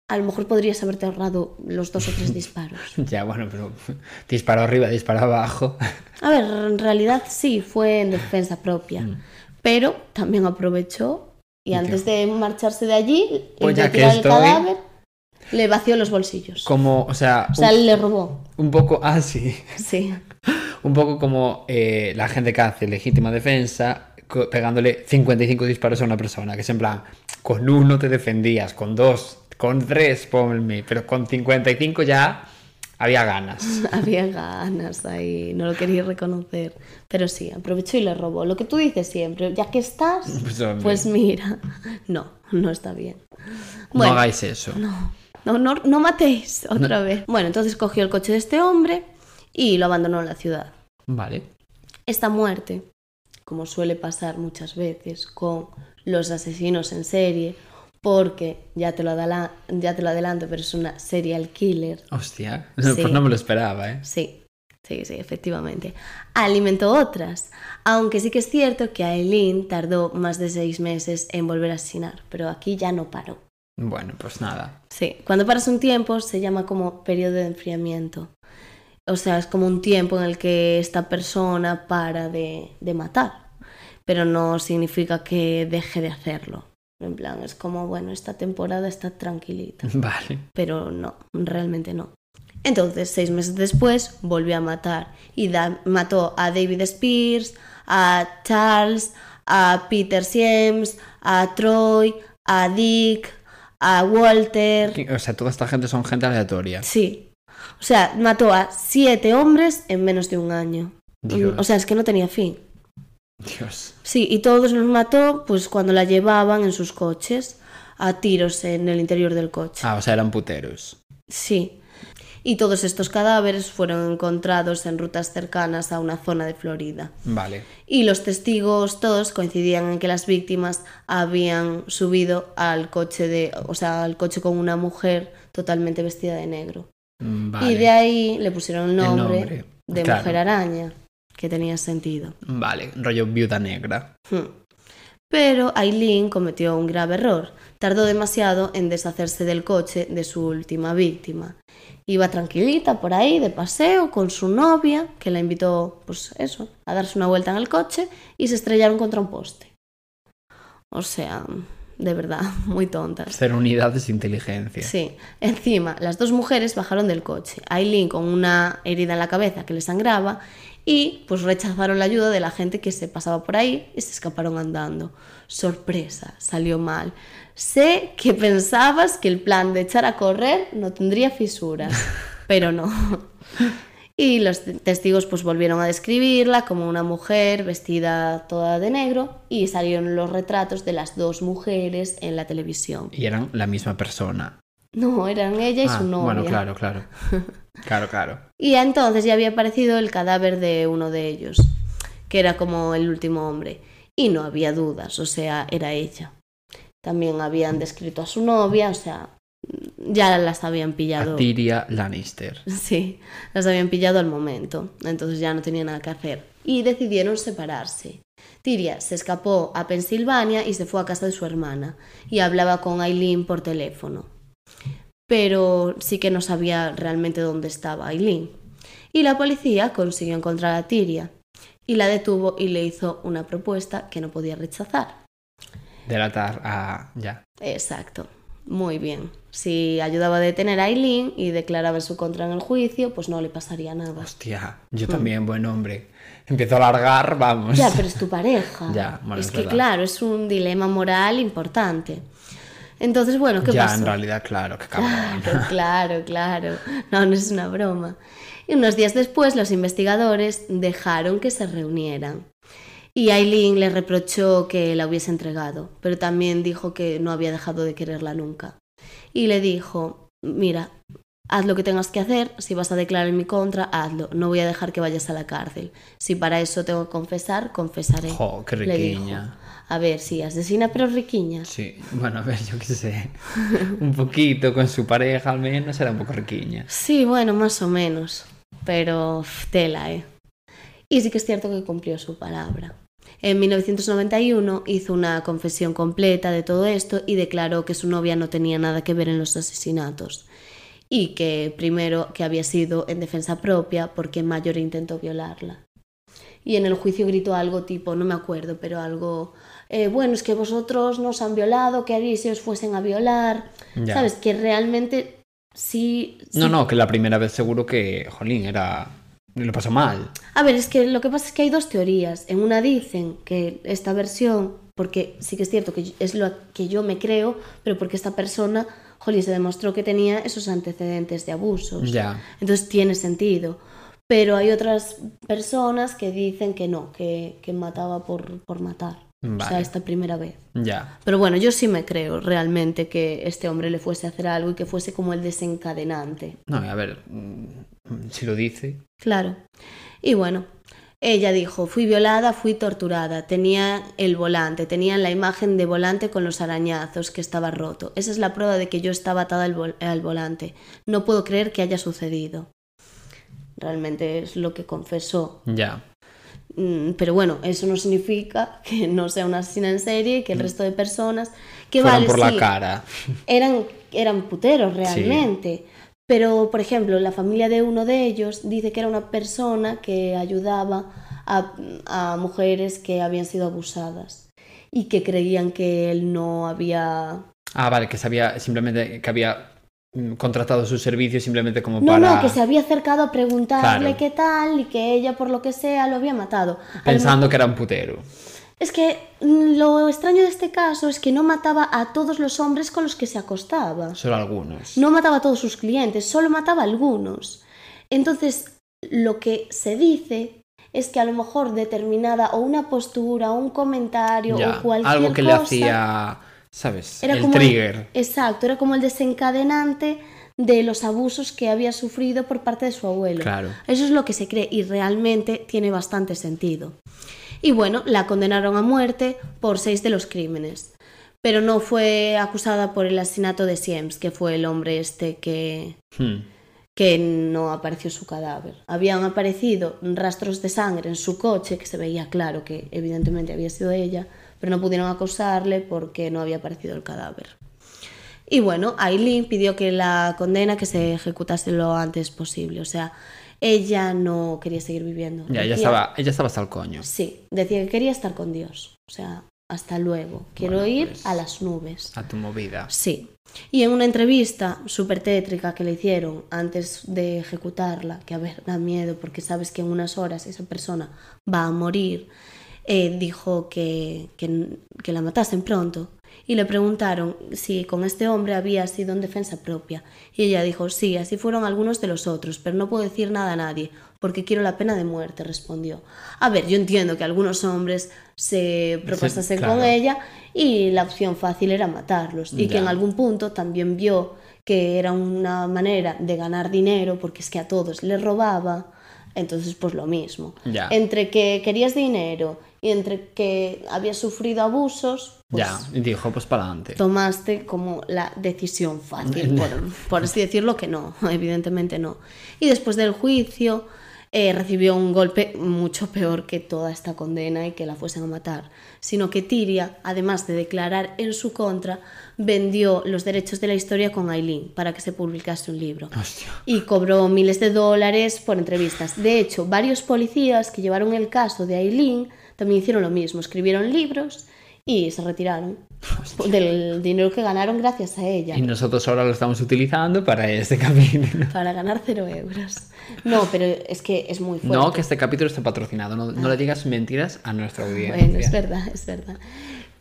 a lo mejor podrías haberte ahorrado los dos o tres (laughs) disparos. Ya, bueno, pero disparó arriba, disparó abajo. A ver, en realidad sí, fue en defensa propia. Mm. Pero también aprovechó y antes de marcharse de allí Pues de que el cadáver, le vació los bolsillos. Como, o sea, O sea, un, le robó. un poco, ah, sí, Sí. un poco como eh, la gente que hace legítima defensa pegándole 55 disparos a una persona, que es en plan, con uno te defendías, con dos, con tres, ponme, pero con 55 ya había ganas. (laughs) Había ganas ahí, no lo quería reconocer. Pero sí, aprovechó y le robó. Lo que tú dices siempre, ya que estás, (laughs) Pues, pues mira. No, no está bien. no hagáis eso. No, no, no, no matéis otra vez. Bueno, entonces cogió el coche de este hombre y lo abandonó en la ciudad. Vale. Esta muerte, como suele pasar muchas veces con los asesinos en serie, porque ya te lo, adela- ya te lo adelanto, pero es una serial killer. Hostia, (laughs) Sí. pues no me lo esperaba, ¿eh? Sí, sí, sí, efectivamente. Alimentó otras, aunque sí que es cierto que Aileen tardó más de seis meses en volver a asesinar, pero aquí ya no paró. Bueno, pues nada. Sí, cuando paras un tiempo se llama como periodo de enfriamiento. O sea, es como un tiempo en el que esta persona para de, de matar, pero no significa que deje de hacerlo. En plan, es como, bueno, esta temporada está tranquilita, (laughs) Vale. pero no, realmente no. Entonces, seis meses después, volvió a matar y da- mató a David Spears, a Charles, a Peter Siems, a Troy, a Dick, a Walter. O sea, toda esta gente son gente aleatoria. Sí. O sea, mató a siete hombres en menos de un año. Dios. O sea, es que no tenía fin. Dios. Sí, y todos los mató pues cuando la llevaban en sus coches a tiros en el interior del coche. Ah, o sea, eran puteros. Sí. Y todos estos cadáveres fueron encontrados en rutas cercanas a una zona de Florida. Vale. Y los testigos todos coincidían en que las víctimas habían subido al coche de, o sea, al coche con una mujer totalmente vestida de negro. Mm, Vale. Y de ahí le pusieron el nombre, nombre, de claro. Mujer Araña, que tenía sentido. Vale, rollo viuda negra. Hmm. Pero Aileen cometió un grave error. Tardó demasiado en deshacerse del coche de su última víctima. Iba tranquilita por ahí, de paseo, con su novia, que la invitó, pues eso, a darse una vuelta en el coche y se estrellaron contra un poste. O sea, de verdad, (laughs) muy tontas. Ser unidades de inteligencia. Sí, encima las dos mujeres bajaron del coche, Aileen con una herida en la cabeza que le sangraba y pues rechazaron la ayuda de la gente que se pasaba por ahí y se escaparon andando. Sorpresa, salió mal. Sé que pensabas que el plan de echar a correr no tendría fisuras, (laughs) pero no. Y los testigos pues volvieron a describirla como una mujer vestida toda de negro y salieron los retratos de las dos mujeres en la televisión. Y eran la misma persona. No, eran ella y Ah, su novia. Bueno, claro, claro. (laughs) Claro, claro. Y entonces ya había aparecido el cadáver de uno de ellos, que era como el último hombre. Y no había dudas, o sea, era ella. También habían descrito a su novia, o sea, ya las habían pillado. Tyria Lannister. (laughs) Sí, las habían pillado al momento, entonces ya no tenía nada que hacer. Y decidieron separarse. Tyria se escapó a Pensilvania y se fue a casa de su hermana y hablaba con Aileen por teléfono. Pero sí que no sabía realmente dónde estaba Aileen. Y la policía consiguió encontrar a Tyria y la detuvo y le hizo una propuesta que no podía rechazar. Delatar a. Ya. Exacto, muy bien. Si ayudaba a detener a Aileen y declaraba en su contra en el juicio, pues no le pasaría nada. Hostia, yo también, buen hombre. Empiezo a largar, vamos. Mm. Ya, pero es tu pareja. (laughs) Ya, bueno, es es que verdad. claro, es un dilema moral importante. Entonces, bueno, ¿qué ya, pasó? en realidad, claro, qué cabrón. Claro, (laughs) claro, claro. No, no es una broma. Y unos días después los investigadores dejaron que se reunieran. Y Aileen le reprochó que la hubiese entregado, pero también dijo que no había dejado de quererla nunca. Y le dijo, mira, haz lo que tengas que hacer, si vas a declarar en mi contra, hazlo, no voy a dejar que vayas a la cárcel. Si para eso tengo que confesar, confesaré. Jo, qué riquiña. A ver, sí, asesina pero riquiña. Sí, bueno, a ver, yo qué sé. Un poquito con su pareja, al menos, era un poco riquiña. Sí, bueno, más o menos. Pero uf, tela, ¿eh? Y sí que es cierto que cumplió su palabra. En 1991 hizo una confesión completa de todo esto y declaró que su novia no tenía nada que ver en los asesinatos. Y que primero que había sido en defensa propia porque Mayor intentó violarla. Y en el juicio gritó algo tipo, no me acuerdo, pero algo, eh, bueno, es que vosotros nos han violado, ¿qué haríais si os fuesen a violar? Ya. ¿Sabes? Que realmente sí... No, sí no, que la primera vez seguro que, jolín, era... Lo pasó mal. A ver, es que lo que pasa es que hay dos teorías. En una dicen que esta versión, porque sí que es cierto que es lo que yo me creo, pero porque esta persona, jolín, se demostró que tenía esos antecedentes de abusos. Ya. Entonces tiene sentido. Pero hay otras personas que dicen que no, que, que mataba por, por matar. O sea, esta primera vez. Ya. Pero bueno, yo sí me creo realmente que este hombre le fuese a hacer algo y que fuese como el desencadenante. No, a ver, mm, si lo dice. Claro. Y bueno, ella dijo, fui violada, fui torturada, tenía el volante, tenía la imagen de volante con los arañazos que estaba roto. Esa es la prueba de que yo estaba atada al, vol- al volante. No puedo creer que haya sucedido. Realmente es lo que confesó. Ya. Mm, Pero bueno, eso no significa (laughs) que no sea una asesina en serie y que el resto de personas que Fueron vale, por la cara. (laughs) eran, eran puteros realmente. Pero, por ejemplo, la familia de uno de ellos dice que era una persona que ayudaba a, a mujeres que habían sido abusadas y que creían que él no había... Ah, vale, que sabía simplemente que había mm, contratado sus servicios simplemente como No, para... no, que se había acercado a preguntarle Claro. qué tal y que ella, por lo que sea, lo había matado. Pensando que era un putero. Es que mm, lo extraño de este caso es que no mataba a todos los hombres con los que se acostaba. Solo algunos. No mataba a todos sus clientes, solo mataba a algunos. Entonces, lo que se dice es que a lo mejor determinada o una postura o un comentario Ya, o cualquier algo que le cosa hacía, ¿sabes? era el como trigger. exacto, era como el desencadenante de los abusos que había sufrido por parte de su abuelo. Claro. Eso es lo que se cree y realmente tiene bastante sentido. Y bueno, la condenaron a muerte por seis de los crímenes, pero no fue acusada por el asesinato de Siems, que fue el hombre este que, Hmm. que no apareció su cadáver. Habían aparecido rastros de sangre en su coche, que se veía claro que evidentemente había sido ella, pero no pudieron acusarle porque no había aparecido el cadáver. Y bueno, Aileen pidió que la condena que se ejecutase lo antes posible, o sea, ella no quería seguir viviendo. Ya, ella estaba, ella estaba hasta el coño. Sí, decía que quería estar con Dios, o sea, hasta luego, quiero Bueno, ir pues- a las nubes. A tu movida. Sí. Y en una entrevista súper tétrica que le hicieron antes de ejecutarla, que a ver, da miedo porque sabes que en unas horas esa persona va a morir, eh, dijo que, que, que la matasen pronto. Y le preguntaron si con este hombre había sido en defensa propia. Y ella dijo, sí, así fueron algunos de los otros, pero no puedo decir nada a nadie, porque quiero la pena de muerte, respondió. A ver, yo entiendo que algunos hombres se propasasen claro. con ella y la opción fácil era matarlos. Y que en algún punto también vio que era una manera de ganar dinero, porque es que a todos les robaba. Entonces, pues lo mismo. Ya. Entre que querías dinero y entre que habías sufrido abusos, pues ya, y dijo, pues para adelante. tomaste como la decisión fácil, por, (laughs) por así decirlo, que no, evidentemente no. Y después del juicio eh, recibió un golpe mucho peor que toda esta condena y que la fuesen a matar, sino que Tiria, además de declarar en su contra, vendió los derechos de la historia con Aileen para que se publicase un libro. Hostia. Y cobró miles de dólares por entrevistas. De hecho, varios policías que llevaron el caso de Aileen también hicieron lo mismo, escribieron libros y se retiraron del dinero que ganaron gracias a ella. Y nosotros ahora lo estamos utilizando para este (laughs) capítulo. Para ganar cero euros. No, pero es que es muy fuerte. No, que este capítulo está patrocinado. No, no le digas mentiras a nuestra audiencia. Bueno, es verdad, es verdad.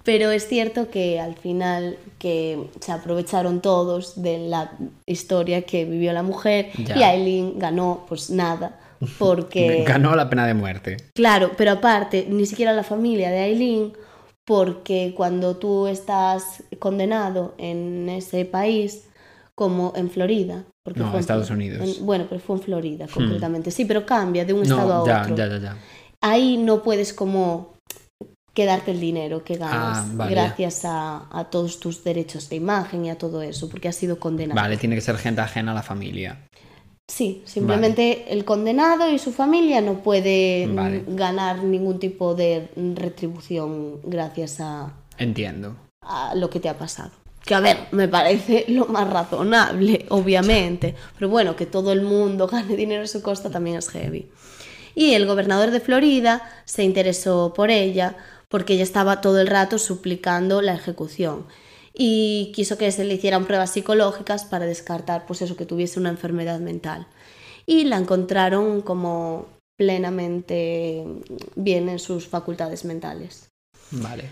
Pero es cierto que al final que se aprovecharon todos de la historia que vivió la mujer Ya. y Aileen ganó pues nada. Porque, (laughs) Ganó la pena de muerte. claro, pero aparte, ni siquiera la familia de Aileen, porque cuando tú estás condenado en ese país, como en Florida, porque No, fue en- Estados Unidos. en- bueno, pero fue en Florida concretamente, sí, pero cambia de un estado No, a ya, otro ya, ya, ya. ahí no puedes como quedarte el dinero que ganas Ah, vale. gracias a, a todos tus derechos de imagen y a todo eso, porque has sido condenado. Vale, tiene que ser gente ajena a la familia. Sí, simplemente el condenado y su familia no puede mm, Vale. ganar ningún tipo de retribución gracias a, Entiendo. a lo que te ha pasado. Que a ver, me parece lo más razonable, obviamente. Pero bueno, que todo el mundo gane dinero a su costa también es heavy. Y el gobernador de Florida se interesó por ella porque ella estaba todo el rato suplicando la ejecución y quiso que se le hicieran pruebas psicológicas para descartar pues eso que tuviese una enfermedad mental. Y la encontraron como plenamente bien en sus facultades mentales. Vale.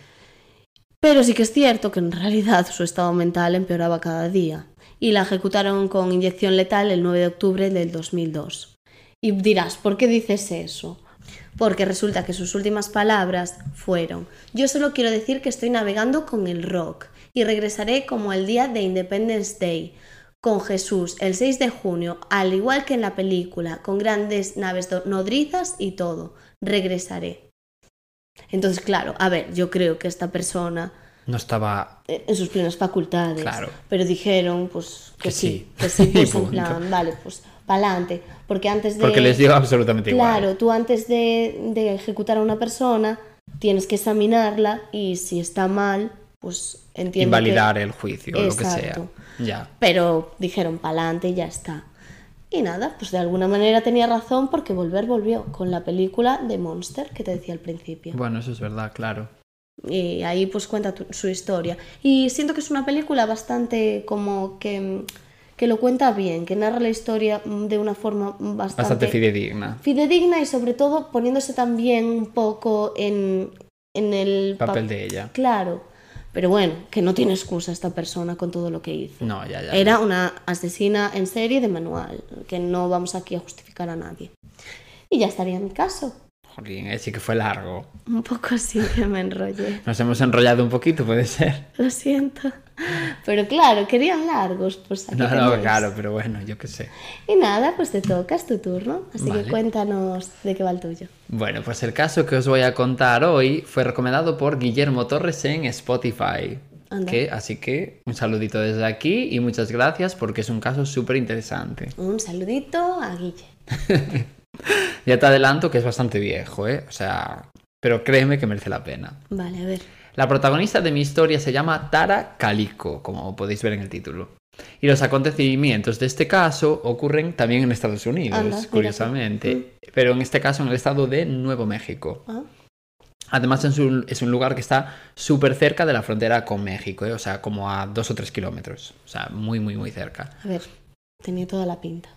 Pero sí que es cierto que en realidad su estado mental empeoraba cada día y la ejecutaron con inyección letal el 9 de octubre del 2002. Y dirás, ¿por qué dices eso? Porque resulta que sus últimas palabras fueron, yo solo quiero decir que estoy navegando con el rock y regresaré como el día de Independence Day, con Jesús el 6 de junio, al igual que en la película, con grandes naves nodrizas y todo, regresaré. Entonces, claro, a ver, yo creo que esta persona No estaba. eh, en sus plenas facultades. Claro. Pero dijeron, pues, que, Que sí, sí. que sí, pues (laughs) en plan, vale, pues, pa'lante. Porque antes de... Porque les dio absolutamente igual. Claro, tú antes de, de ejecutar a una persona tienes que examinarla y si está mal, pues entiendo Invalidar que- el juicio, o lo que sea. Ya. Pero dijeron pa'lante y ya está. Y nada, pues de alguna manera tenía razón porque Volver volvió con la película de Monster que te decía al principio. Bueno, eso es verdad, claro. Y ahí pues cuenta tu- su historia. Y siento que es una película bastante como que, que lo cuenta bien, que narra la historia mm, de una forma bastante, Bastante fidedigna. fidedigna y sobre todo poniéndose también un poco en, en el pa- Papel de ella. Claro, pero bueno, que no tiene excusa esta persona con todo lo que hizo. No, ya, ya. Era una asesina en serie de manual, que no vamos aquí a justificar a nadie. Y ya estaría mi caso. Jolín, eh, sí que fue largo. Un poco así que me enrollé. Nos hemos enrollado un poquito, puede ser. Lo siento. Pero claro, querían largos, pues aquí No, no, tenéis. claro, pero bueno, yo qué sé. Y nada, pues te toca, es tu turno. Así Vale. que cuéntanos de qué va el tuyo. Bueno, pues el caso que os voy a contar hoy fue recomendado por Guillermo Torres en Spotify. Que, así que un saludito desde aquí y muchas gracias porque es un caso súper interesante. Un saludito a Guille. (laughs) (laughs) Ya te adelanto que es bastante viejo, ¿eh? O sea, pero créeme que merece la pena. Vale, a ver. La protagonista de mi historia se llama Tara Calico, como podéis ver en el título. Y los acontecimientos de este caso ocurren también en Estados Unidos, Anda, curiosamente. Pero en este caso en el estado de Nuevo México. Ah, Además es un, es un lugar que está súper cerca de la frontera con México, ¿eh? o sea, como a dos o tres kilómetros. O sea, muy, muy, muy cerca. A ver, tenía toda la pinta.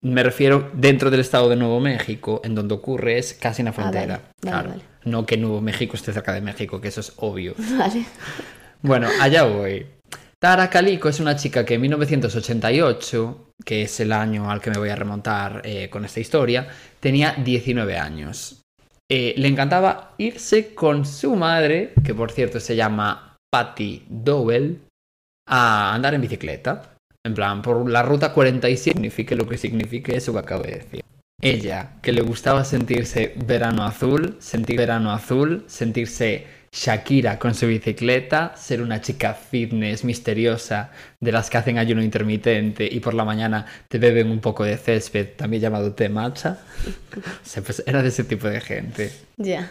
Me refiero dentro del estado de Nuevo México, en donde ocurre es casi en la frontera. Ah, vale, vale, claro. vale. No que Nuevo México esté cerca de México, que eso es obvio. (laughs) Vale. Bueno, allá voy. Tara Calico es una chica que en 1988, que es el año al que me voy a remontar eh, con esta historia, tenía 19 años. Eh, le encantaba irse con su madre, que por cierto se llama Patty Dowell, a andar en bicicleta. En plan, por la ruta 47 signifique lo que signifique eso que acabo de decir. Ella, que le gustaba sentirse verano azul, sentir verano azul, sentirse Shakira con su bicicleta, ser una chica fitness misteriosa de las que hacen ayuno intermitente y por la mañana te beben un poco de césped, también llamado té matcha. (laughs) O sea, pues era de ese tipo de gente. Ya.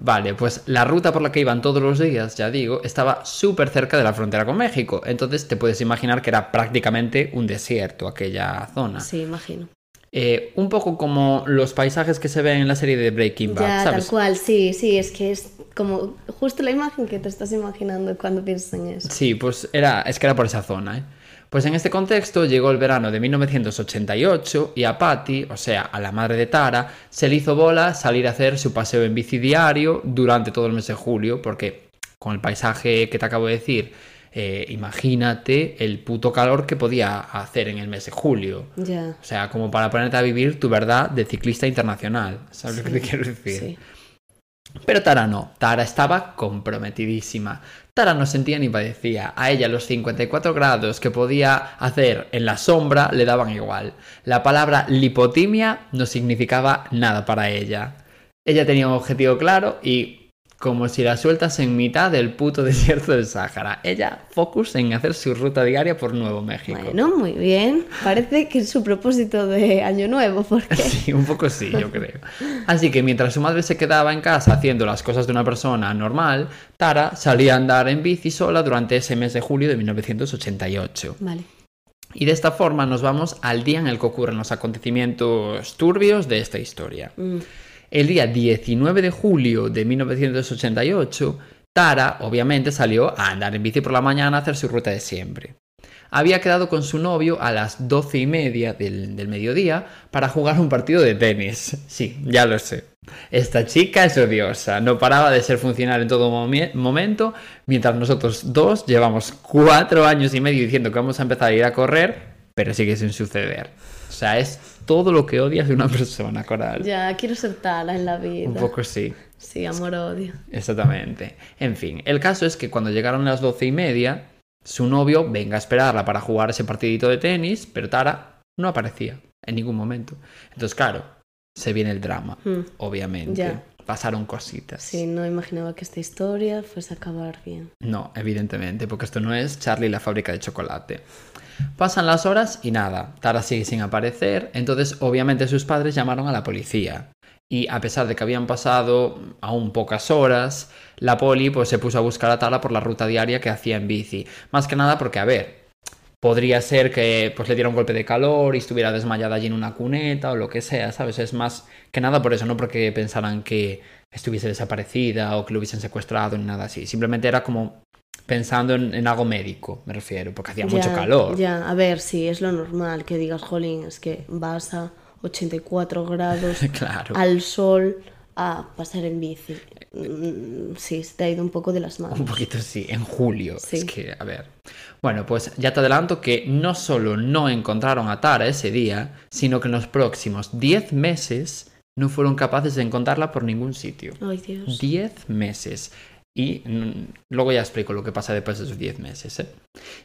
Vale, pues la ruta por la que iban todos los días, ya digo, estaba súper cerca de la frontera con México. Entonces te puedes imaginar que era prácticamente un desierto aquella zona. Sí, imagino. Eh, un poco como los paisajes que se ven en la serie de Breaking Bad, ya, ¿sabes? tal cual, sí, sí, es que es como justo la imagen que te estás imaginando cuando piensas en eso. Sí, pues era, es que era por esa zona, ¿eh? Pues en este contexto llegó el verano de 1988 y a Patty, o sea, a la madre de Tara, se le hizo bola salir a hacer su paseo en bici diario durante todo el mes de julio, porque con el paisaje que te acabo de decir, eh, imagínate el puto calor que podía hacer en el mes de julio. O sea, como para ponerte a vivir tu verdad de ciclista internacional. ¿Sabes lo que te quiero decir? Sí. Pero Tara no, Tara estaba comprometidísima. Tara no sentía ni padecía. A ella los 54 grados que podía hacer en la sombra le daban igual. La palabra lipotimia no significaba nada para ella. Ella tenía un objetivo claro y como si la sueltas en mitad del puto (laughs) desierto del Sáhara. Ella focus en hacer su ruta diaria por Nuevo México. Bueno, muy bien. Parece que es su propósito de año nuevo, porque (laughs) Sí, un poco sí, yo creo. Así que mientras su madre se quedaba en casa haciendo las cosas de una persona normal, Tara salía a andar en bici sola durante ese mes de julio de 1988. Vale. Y de esta forma nos vamos al día en el que ocurren los acontecimientos turbios de esta historia. Mm. El día 19 de julio de 1988, Tara obviamente salió a andar en bici por la mañana a hacer su ruta de siempre. Había quedado con su novio a las doce y media del, mediodía para jugar un partido de tenis. Sí, ya lo sé. Esta chica es odiosa, no paraba de ser funcional en todo momento, mientras nosotros dos llevamos cuatro años y medio diciendo que vamos a empezar a ir a correr, pero sigue sin suceder. O sea, es todo lo que odias de una (laughs) persona, Coral. Ya, quiero ser Tara en la vida. Un poco sí. Sí, amor-odio. Exactamente. En fin, el caso es que cuando llegaron las doce y media, su novio venga a esperarla para jugar ese partidito de tenis, pero Tara no aparecía en ningún momento. Entonces, claro, se viene el drama, Mm, obviamente. ya. Pasaron cositas. Sí, no imaginaba que esta historia fuese a acabar bien. No, evidentemente, porque esto no es Charlie y la fábrica de chocolate. Pasan las horas y nada, Tara sigue sin aparecer, entonces obviamente sus padres llamaron a la policía. Y a pesar de que habían pasado aún pocas horas, la poli pues se puso a buscar a Tara por la ruta diaria que hacía en bici. Más que nada porque, a ver, podría ser que pues le diera un golpe de calor y estuviera desmayada allí en una cuneta o lo que sea, ¿sabes? Es más que nada por eso, no porque pensaran que estuviese desaparecida o que lo hubiesen secuestrado ni nada así. Simplemente era como pensando en, en algo médico, me refiero, porque hacía mucho calor. Ya, a ver, sí, es lo normal que digas, jolín, es que vas a 84 grados (laughs) Claro. al sol a pasar en bici. Mm, Sí, se te ha ido un poco de las manos. Un poquito sí, en julio. Sí. Es que, a ver. Bueno, pues ya te adelanto que no solo no encontraron a Tara ese día, sino que en los próximos 10 meses no fueron capaces de encontrarla por ningún sitio. Ay, Dios. 10 meses. Y mm, luego ya explico lo que pasa después de esos 10 meses. ¿eh?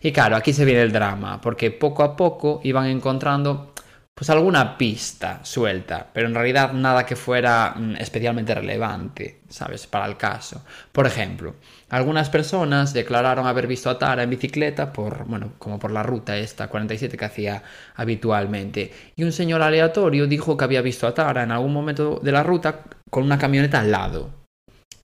Y claro, aquí se viene el drama, porque poco a poco iban encontrando pues alguna pista suelta, pero en realidad nada que fuera mm, especialmente relevante, ¿sabes? Para el caso. Por ejemplo, algunas personas declararon haber visto a Tara en bicicleta por, bueno, como por la ruta esta 47 que hacía habitualmente. Y un señor aleatorio dijo que había visto a Tara en algún momento de la ruta con una camioneta al lado.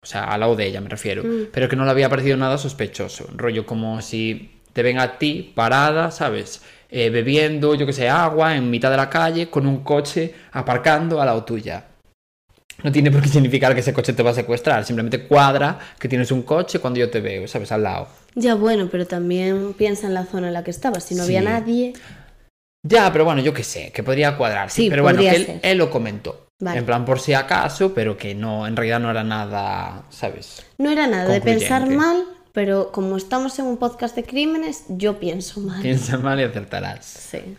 O sea, al lado de ella me refiero. Mm. Pero que no le había parecido nada sospechoso. Rollo como si te ven a ti parada, ¿sabes? Eh, bebiendo, yo que sé, agua en mitad de la calle con un coche aparcando al lado tuya. no tiene por qué significar que ese coche te va a secuestrar, simplemente cuadra que tienes un coche cuando yo te veo, ¿sabes? Al lado. Ya bueno, pero también piensa en la zona en la que estabas. Si no había nadie. Ya, pero bueno, yo qué sé, que podría cuadrar. Sí, pero bueno, que él, lo comentó. Vale. En plan, por si acaso, pero que no, en realidad no era nada, ¿sabes? No era nada de pensar mal, pero como estamos en un podcast de crímenes, yo pienso mal. Piensa mal y acertarás. Sí.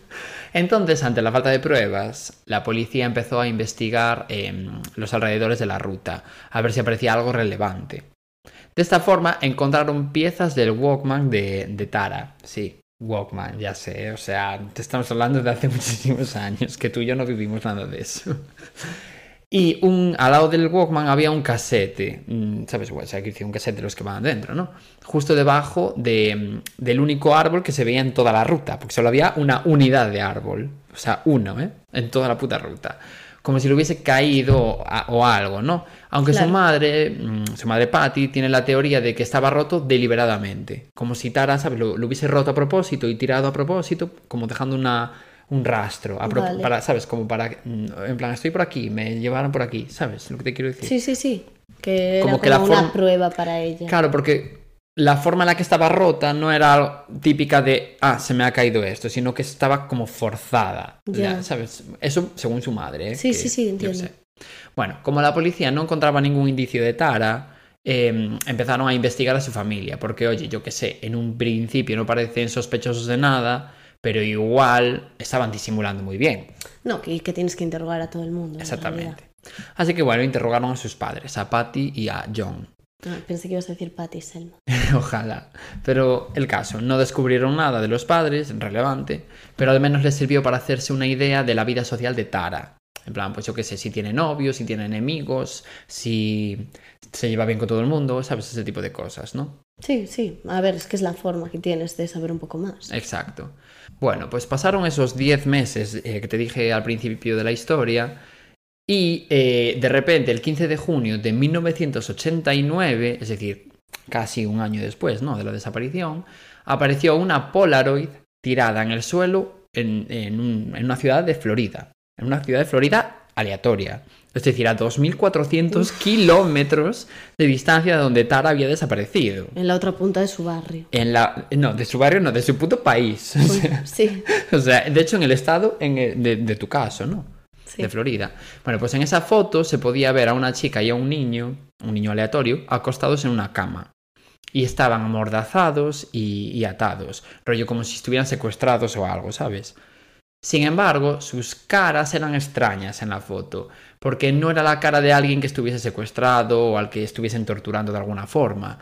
Entonces, ante la falta de pruebas, la policía empezó a investigar eh, los alrededores de la ruta, a ver si aparecía algo relevante. De esta forma, encontraron piezas del Walkman de, de Tara. Sí, Walkman, ya sé, o sea, te estamos hablando de hace (laughs) muchísimos años, que tú y yo no vivimos nada de eso. Y un, al lado del Walkman había un casete, ¿sabes? O sea, que un casete de los que van dentro, ¿no? Justo debajo de, mm, del único árbol que se veía en toda la ruta, porque solo había una unidad de árbol, o sea, uno, ¿eh? En toda la puta ruta. Como si le hubiese caído a- o algo, ¿no? Aunque su madre, mm, su madre Patty, tiene la teoría de que estaba roto deliberadamente. Como si Tara, ¿sabes? Lo, lo hubiese roto a propósito y tirado a propósito, como dejando una, un rastro. a Vale. para, ¿Sabes? Como para. mm, En plan, estoy por aquí, me llevaron por aquí, ¿sabes? Lo que te quiero decir. Sí, sí, sí. Que era Como como, que la una prueba para ella. Claro, porque la forma en la que estaba rota no era típica de, ah, se me ha caído esto, sino que estaba como forzada. Ya. La- ¿Sabes? Eso según su madre. ¿eh? Sí, que sí, sí, entiendo. sé. Bueno, como la policía no encontraba ningún indicio de Tara, eh, empezaron a investigar a su familia, porque oye, yo qué sé, en un principio no parecen sospechosos de nada, pero igual estaban disimulando muy bien. No, que, que tienes que interrogar a todo el mundo. en Exactamente. Así que bueno, interrogaron a sus padres, a Patty y a John. Ah, pensé que ibas a decir Patty Selma. (laughs) Ojalá. Pero el caso, no descubrieron nada de los padres, relevante, pero al menos les sirvió para hacerse una idea de la vida social de Tara. En plan, pues yo qué sé, si tiene novios, si tiene enemigos, si se lleva bien con todo el mundo, ¿sabes? Ese tipo de cosas, ¿no? Sí, sí. A ver, es que es la forma que tienes de saber un poco más. Exacto. Bueno, pues pasaron esos 10 meses eh, que te dije al principio de la historia y eh, de repente el 15 de junio de 1989, es decir, casi un año después ¿no? de la desaparición, apareció una Polaroid tirada en el suelo en, en un- en una ciudad de Florida. En una ciudad de Florida aleatoria. Es decir, a 2.400 kilómetros de distancia de donde Tara había desaparecido. En la otra punta de su barrio. En la. No, de su barrio, no, de su puto país. (laughs) O sea, Sí, o sea, de hecho, en el estado en el- de, de tu caso, ¿no? sí. De Florida. Bueno, pues en esa foto se podía ver a una chica y a un niño, un niño aleatorio, acostados en una cama. Y estaban amordazados y, y atados. Rollo como si estuvieran secuestrados o algo, ¿sabes? Sin embargo, sus caras eran extrañas en la foto, porque no era la cara de alguien que estuviese secuestrado o al que estuviesen torturando de alguna forma,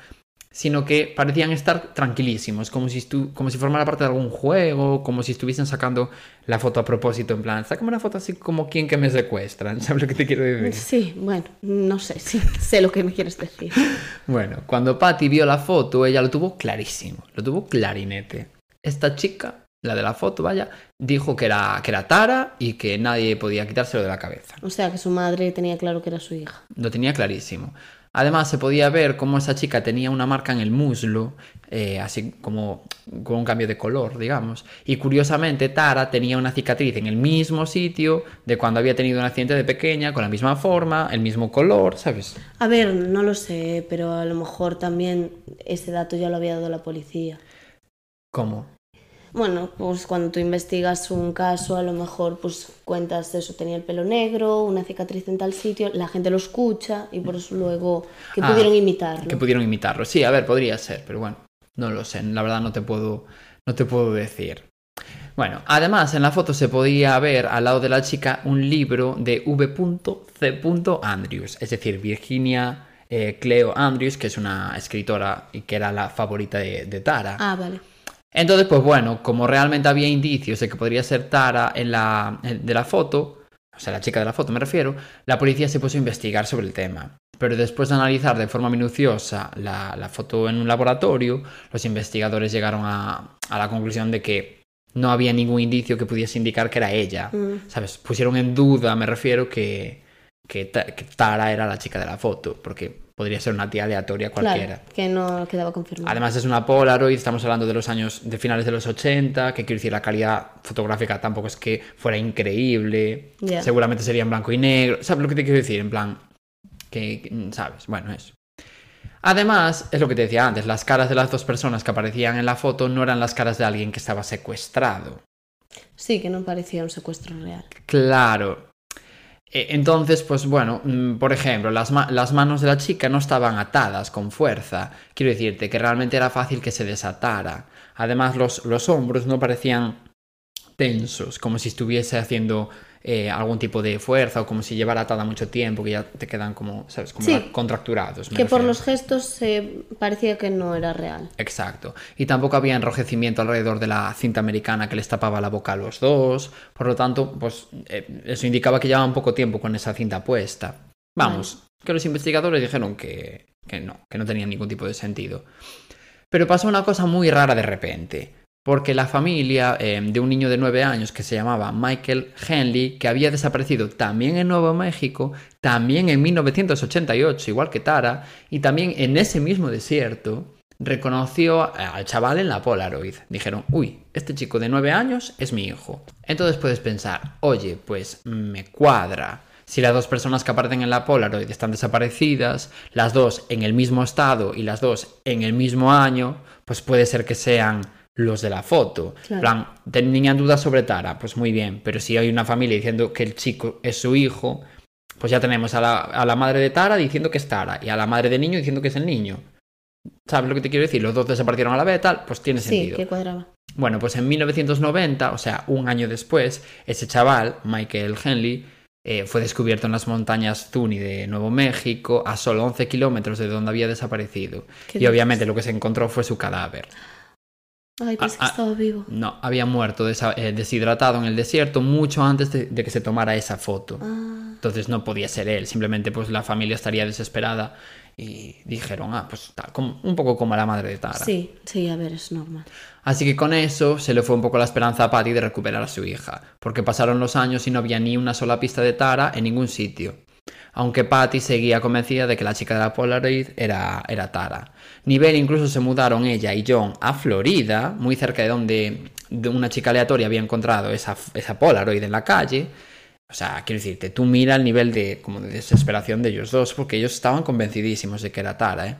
sino que parecían estar tranquilísimos, como si, estu- como si formara parte de algún juego, como si estuviesen sacando la foto a propósito, en plan, sácame una foto así como quien que me secuestran, (laughs) ¿sabes lo que te quiero decir? Sí, bueno, no sé, sí, (laughs) sé lo que me quieres decir. (laughs) Bueno, cuando Patty vio la foto, ella lo tuvo clarísimo, lo tuvo clarinete. Esta chica, la de la foto, vaya, dijo que era, que era Tara y que nadie podía quitárselo de la cabeza. O sea, que su madre tenía claro que era su hija. Lo tenía clarísimo. Además, se podía ver cómo esa chica tenía una marca en el muslo, eh, así como con un cambio de color, digamos. Y curiosamente, Tara tenía una cicatriz en el mismo sitio de cuando había tenido un accidente de pequeña, con la misma forma, el mismo color, ¿sabes? A ver, no lo sé, pero a lo mejor también ese dato ya lo había dado la policía. ¿Cómo? Bueno, pues cuando tú investigas un caso, a lo mejor pues cuentas eso, tenía el pelo negro, una cicatriz en tal sitio, la gente lo escucha y por eso luego que Ah, pudieron imitarlo. Que pudieron imitarlo. Sí, a ver, podría ser, pero bueno, no lo sé. La verdad no te puedo, no te puedo decir. Bueno, además en la foto se podía ver al lado de la chica un libro de V.C. Andrews, es decir, Virginia eh, Cleo Andrews, que es una escritora y que era la favorita de, de Tara. Ah, vale. Entonces, pues bueno, como realmente había indicios de que podría ser Tara en la, en- de la foto, o sea, la chica de la foto me refiero, la policía se puso a investigar sobre el tema. Pero después de analizar de forma minuciosa la, la foto en un laboratorio, los investigadores llegaron a, a la conclusión de que no había ningún indicio que pudiese indicar que era ella. Mm. ¿Sabes? Pusieron en duda, me refiero, que, que, que Tara era la chica de la foto, porque podría ser una tía aleatoria cualquiera. Claro, que no quedaba confirmado. Además es una Polaroid, estamos hablando de los años, de finales de los 80, que quiero decir, la calidad fotográfica tampoco es que fuera increíble, seguramente sería en blanco y negro, ¿sabes lo que te quiero decir? En plan, Que, que, ¿sabes? Bueno, eso. Además, es lo que te decía antes, las caras de las dos personas que aparecían en la foto no eran las caras de alguien que estaba secuestrado. Sí, que no parecía un secuestro real. Claro. E- Entonces, pues bueno, mm, por ejemplo, las, las manos de la chica no estaban atadas con fuerza. Quiero decirte que realmente era fácil que se desatara. Además, los, los hombros no parecían tensos, como si estuviese haciendo eh, algún tipo de fuerza o como si llevara atada mucho tiempo, que ya te quedan como, ¿sabes? Como Sí. contracturados. Que por los gestos eh, parecía que no era real. Exacto. Y tampoco había enrojecimiento alrededor de la cinta americana que les tapaba la boca a los dos. Por lo tanto, pues eh, eso indicaba que llevaban poco tiempo con esa cinta puesta. Vamos, que los investigadores dijeron que, que no, que no tenía ningún tipo de sentido. Pero pasó una cosa muy rara de repente. Porque la familia eh, de un niño de 9 años que se llamaba Michael Henley, que había desaparecido también en Nuevo México, también en 1988, igual que Tara, y también en ese mismo desierto, reconoció al chaval en la Polaroid. Dijeron, uy, este chico de 9 años es mi hijo. Entonces puedes pensar, oye, pues me cuadra. Si las dos personas que aparecen en la Polaroid están desaparecidas, las dos en el mismo estado y las dos en el mismo año, pues puede ser que sean los de la foto. Claro. plan, tenían dudas sobre Tara, pues muy bien, pero si hay una familia diciendo que el chico es su hijo, pues ya tenemos a la, a la madre de Tara diciendo que es Tara y a la madre del niño diciendo que es el niño. ¿Sabes lo que te quiero decir? Los dos desaparecieron a la vez, tal, pues tiene Sí, sentido. que cuadraba. Bueno, pues en 1990, o sea, un año después, ese chaval, Michael Henley, eh, fue descubierto en las montañas Zuni de Nuevo México, a solo 11 kilómetros de donde había desaparecido. ¿Qué Y obviamente lo que se encontró fue su cadáver. Ay, pensé Ah, que ah. estaba vivo. No, había muerto eh, deshidratado en el desierto mucho antes de, de que se tomara esa foto. Ah, Entonces no podía ser él, simplemente pues la familia estaría desesperada y dijeron, ah, pues tal, como- un poco como a la madre de Tara. sí, sí, a ver, es normal. Así que con eso se le fue un poco la esperanza a Patty de recuperar a su hija, porque pasaron los años y no había ni una sola pista de Tara en ningún sitio. Aunque Patty seguía convencida de que la chica de la Polaroid era, era Tara. Nivel incluso se mudaron ella y John a Florida, muy cerca de donde de una chica aleatoria había encontrado esa, esa Polaroid en la calle. O sea, quiero decirte, tú mira el nivel de, como de desesperación de ellos dos, porque ellos estaban convencidísimos de que era Tara, ¿eh?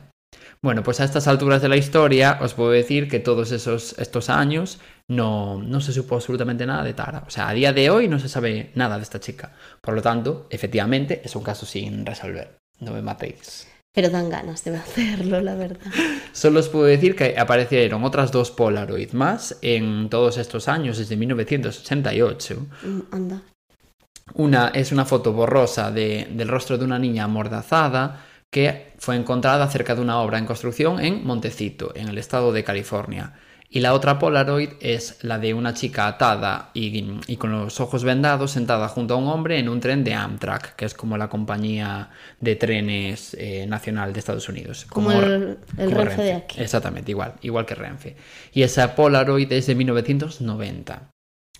Bueno, pues a estas alturas de la historia os puedo decir que todos esos, estos años no, no se supo absolutamente nada de Tara. O sea, a día de hoy no se sabe nada de esta chica. Por lo tanto, efectivamente, es un caso sin resolver. No me matéis. Pero dan ganas de hacerlo, la verdad. Solo os puedo decir que aparecieron otras dos Polaroid más en todos estos años, desde 1988. Mm, Anda. Una es una foto borrosa de- del rostro de una niña amordazada que fue encontrada cerca de una obra en construcción en Montecito, en el estado de California. Y la otra Polaroid es la de una chica atada y, y con los ojos vendados sentada junto a un hombre en un tren de Amtrak, que es como la compañía de trenes eh, nacional de Estados Unidos. Como el- el Renfe de aquí. Exactamente, igual, igual que Renfe. Y esa Polaroid es de 1990.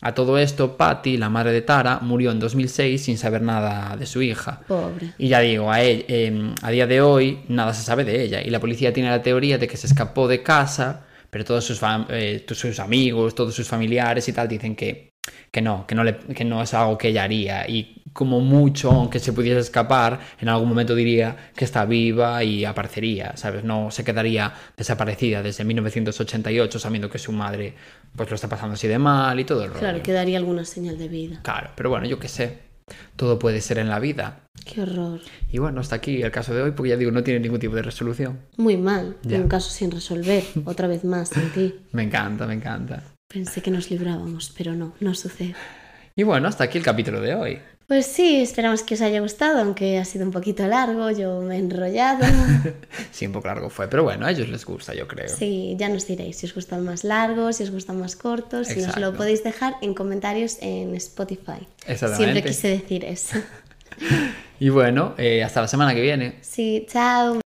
A todo esto, Patty, la madre de Tara, murió en 2006 sin saber nada de su hija. Pobre. Y ya digo, a, él- eh, a día de hoy nada se sabe de ella. Y la policía tiene la teoría de que se escapó de casa, pero todos sus, eh, todos sus amigos, todos sus familiares y tal dicen que, que no, que no, le- que no es algo que ella haría. Y como mucho, aunque se pudiese escapar, en algún momento diría que está viva y aparecería, ¿sabes? No se quedaría desaparecida desde 1988 sabiendo que su madre pues lo está pasando así de mal y todo el rollo. Claro, que daría alguna señal de vida. Claro, pero bueno, yo qué sé. Todo puede ser en la vida. Qué horror. Y bueno, hasta aquí el caso de hoy, porque ya digo, no tiene ningún tipo de resolución. Muy mal. Ya. Un caso sin resolver. (laughs) Otra vez más en ti. Me encanta, me encanta. Pensé que nos librábamos, pero no, no sucede. Y bueno, hasta aquí el capítulo de hoy. Pues sí, esperamos que os haya gustado, aunque ha sido un poquito largo, yo me he enrollado. (laughs) Sí, un poco largo fue, pero bueno, a ellos les gusta, yo creo. Sí, ya nos diréis si os gustan más largos, si os gustan más cortos, si nos lo podéis dejar en comentarios en Spotify. Exactamente. Siempre quise decir eso. (laughs) Y bueno, eh, hasta la semana que viene. Sí, chao.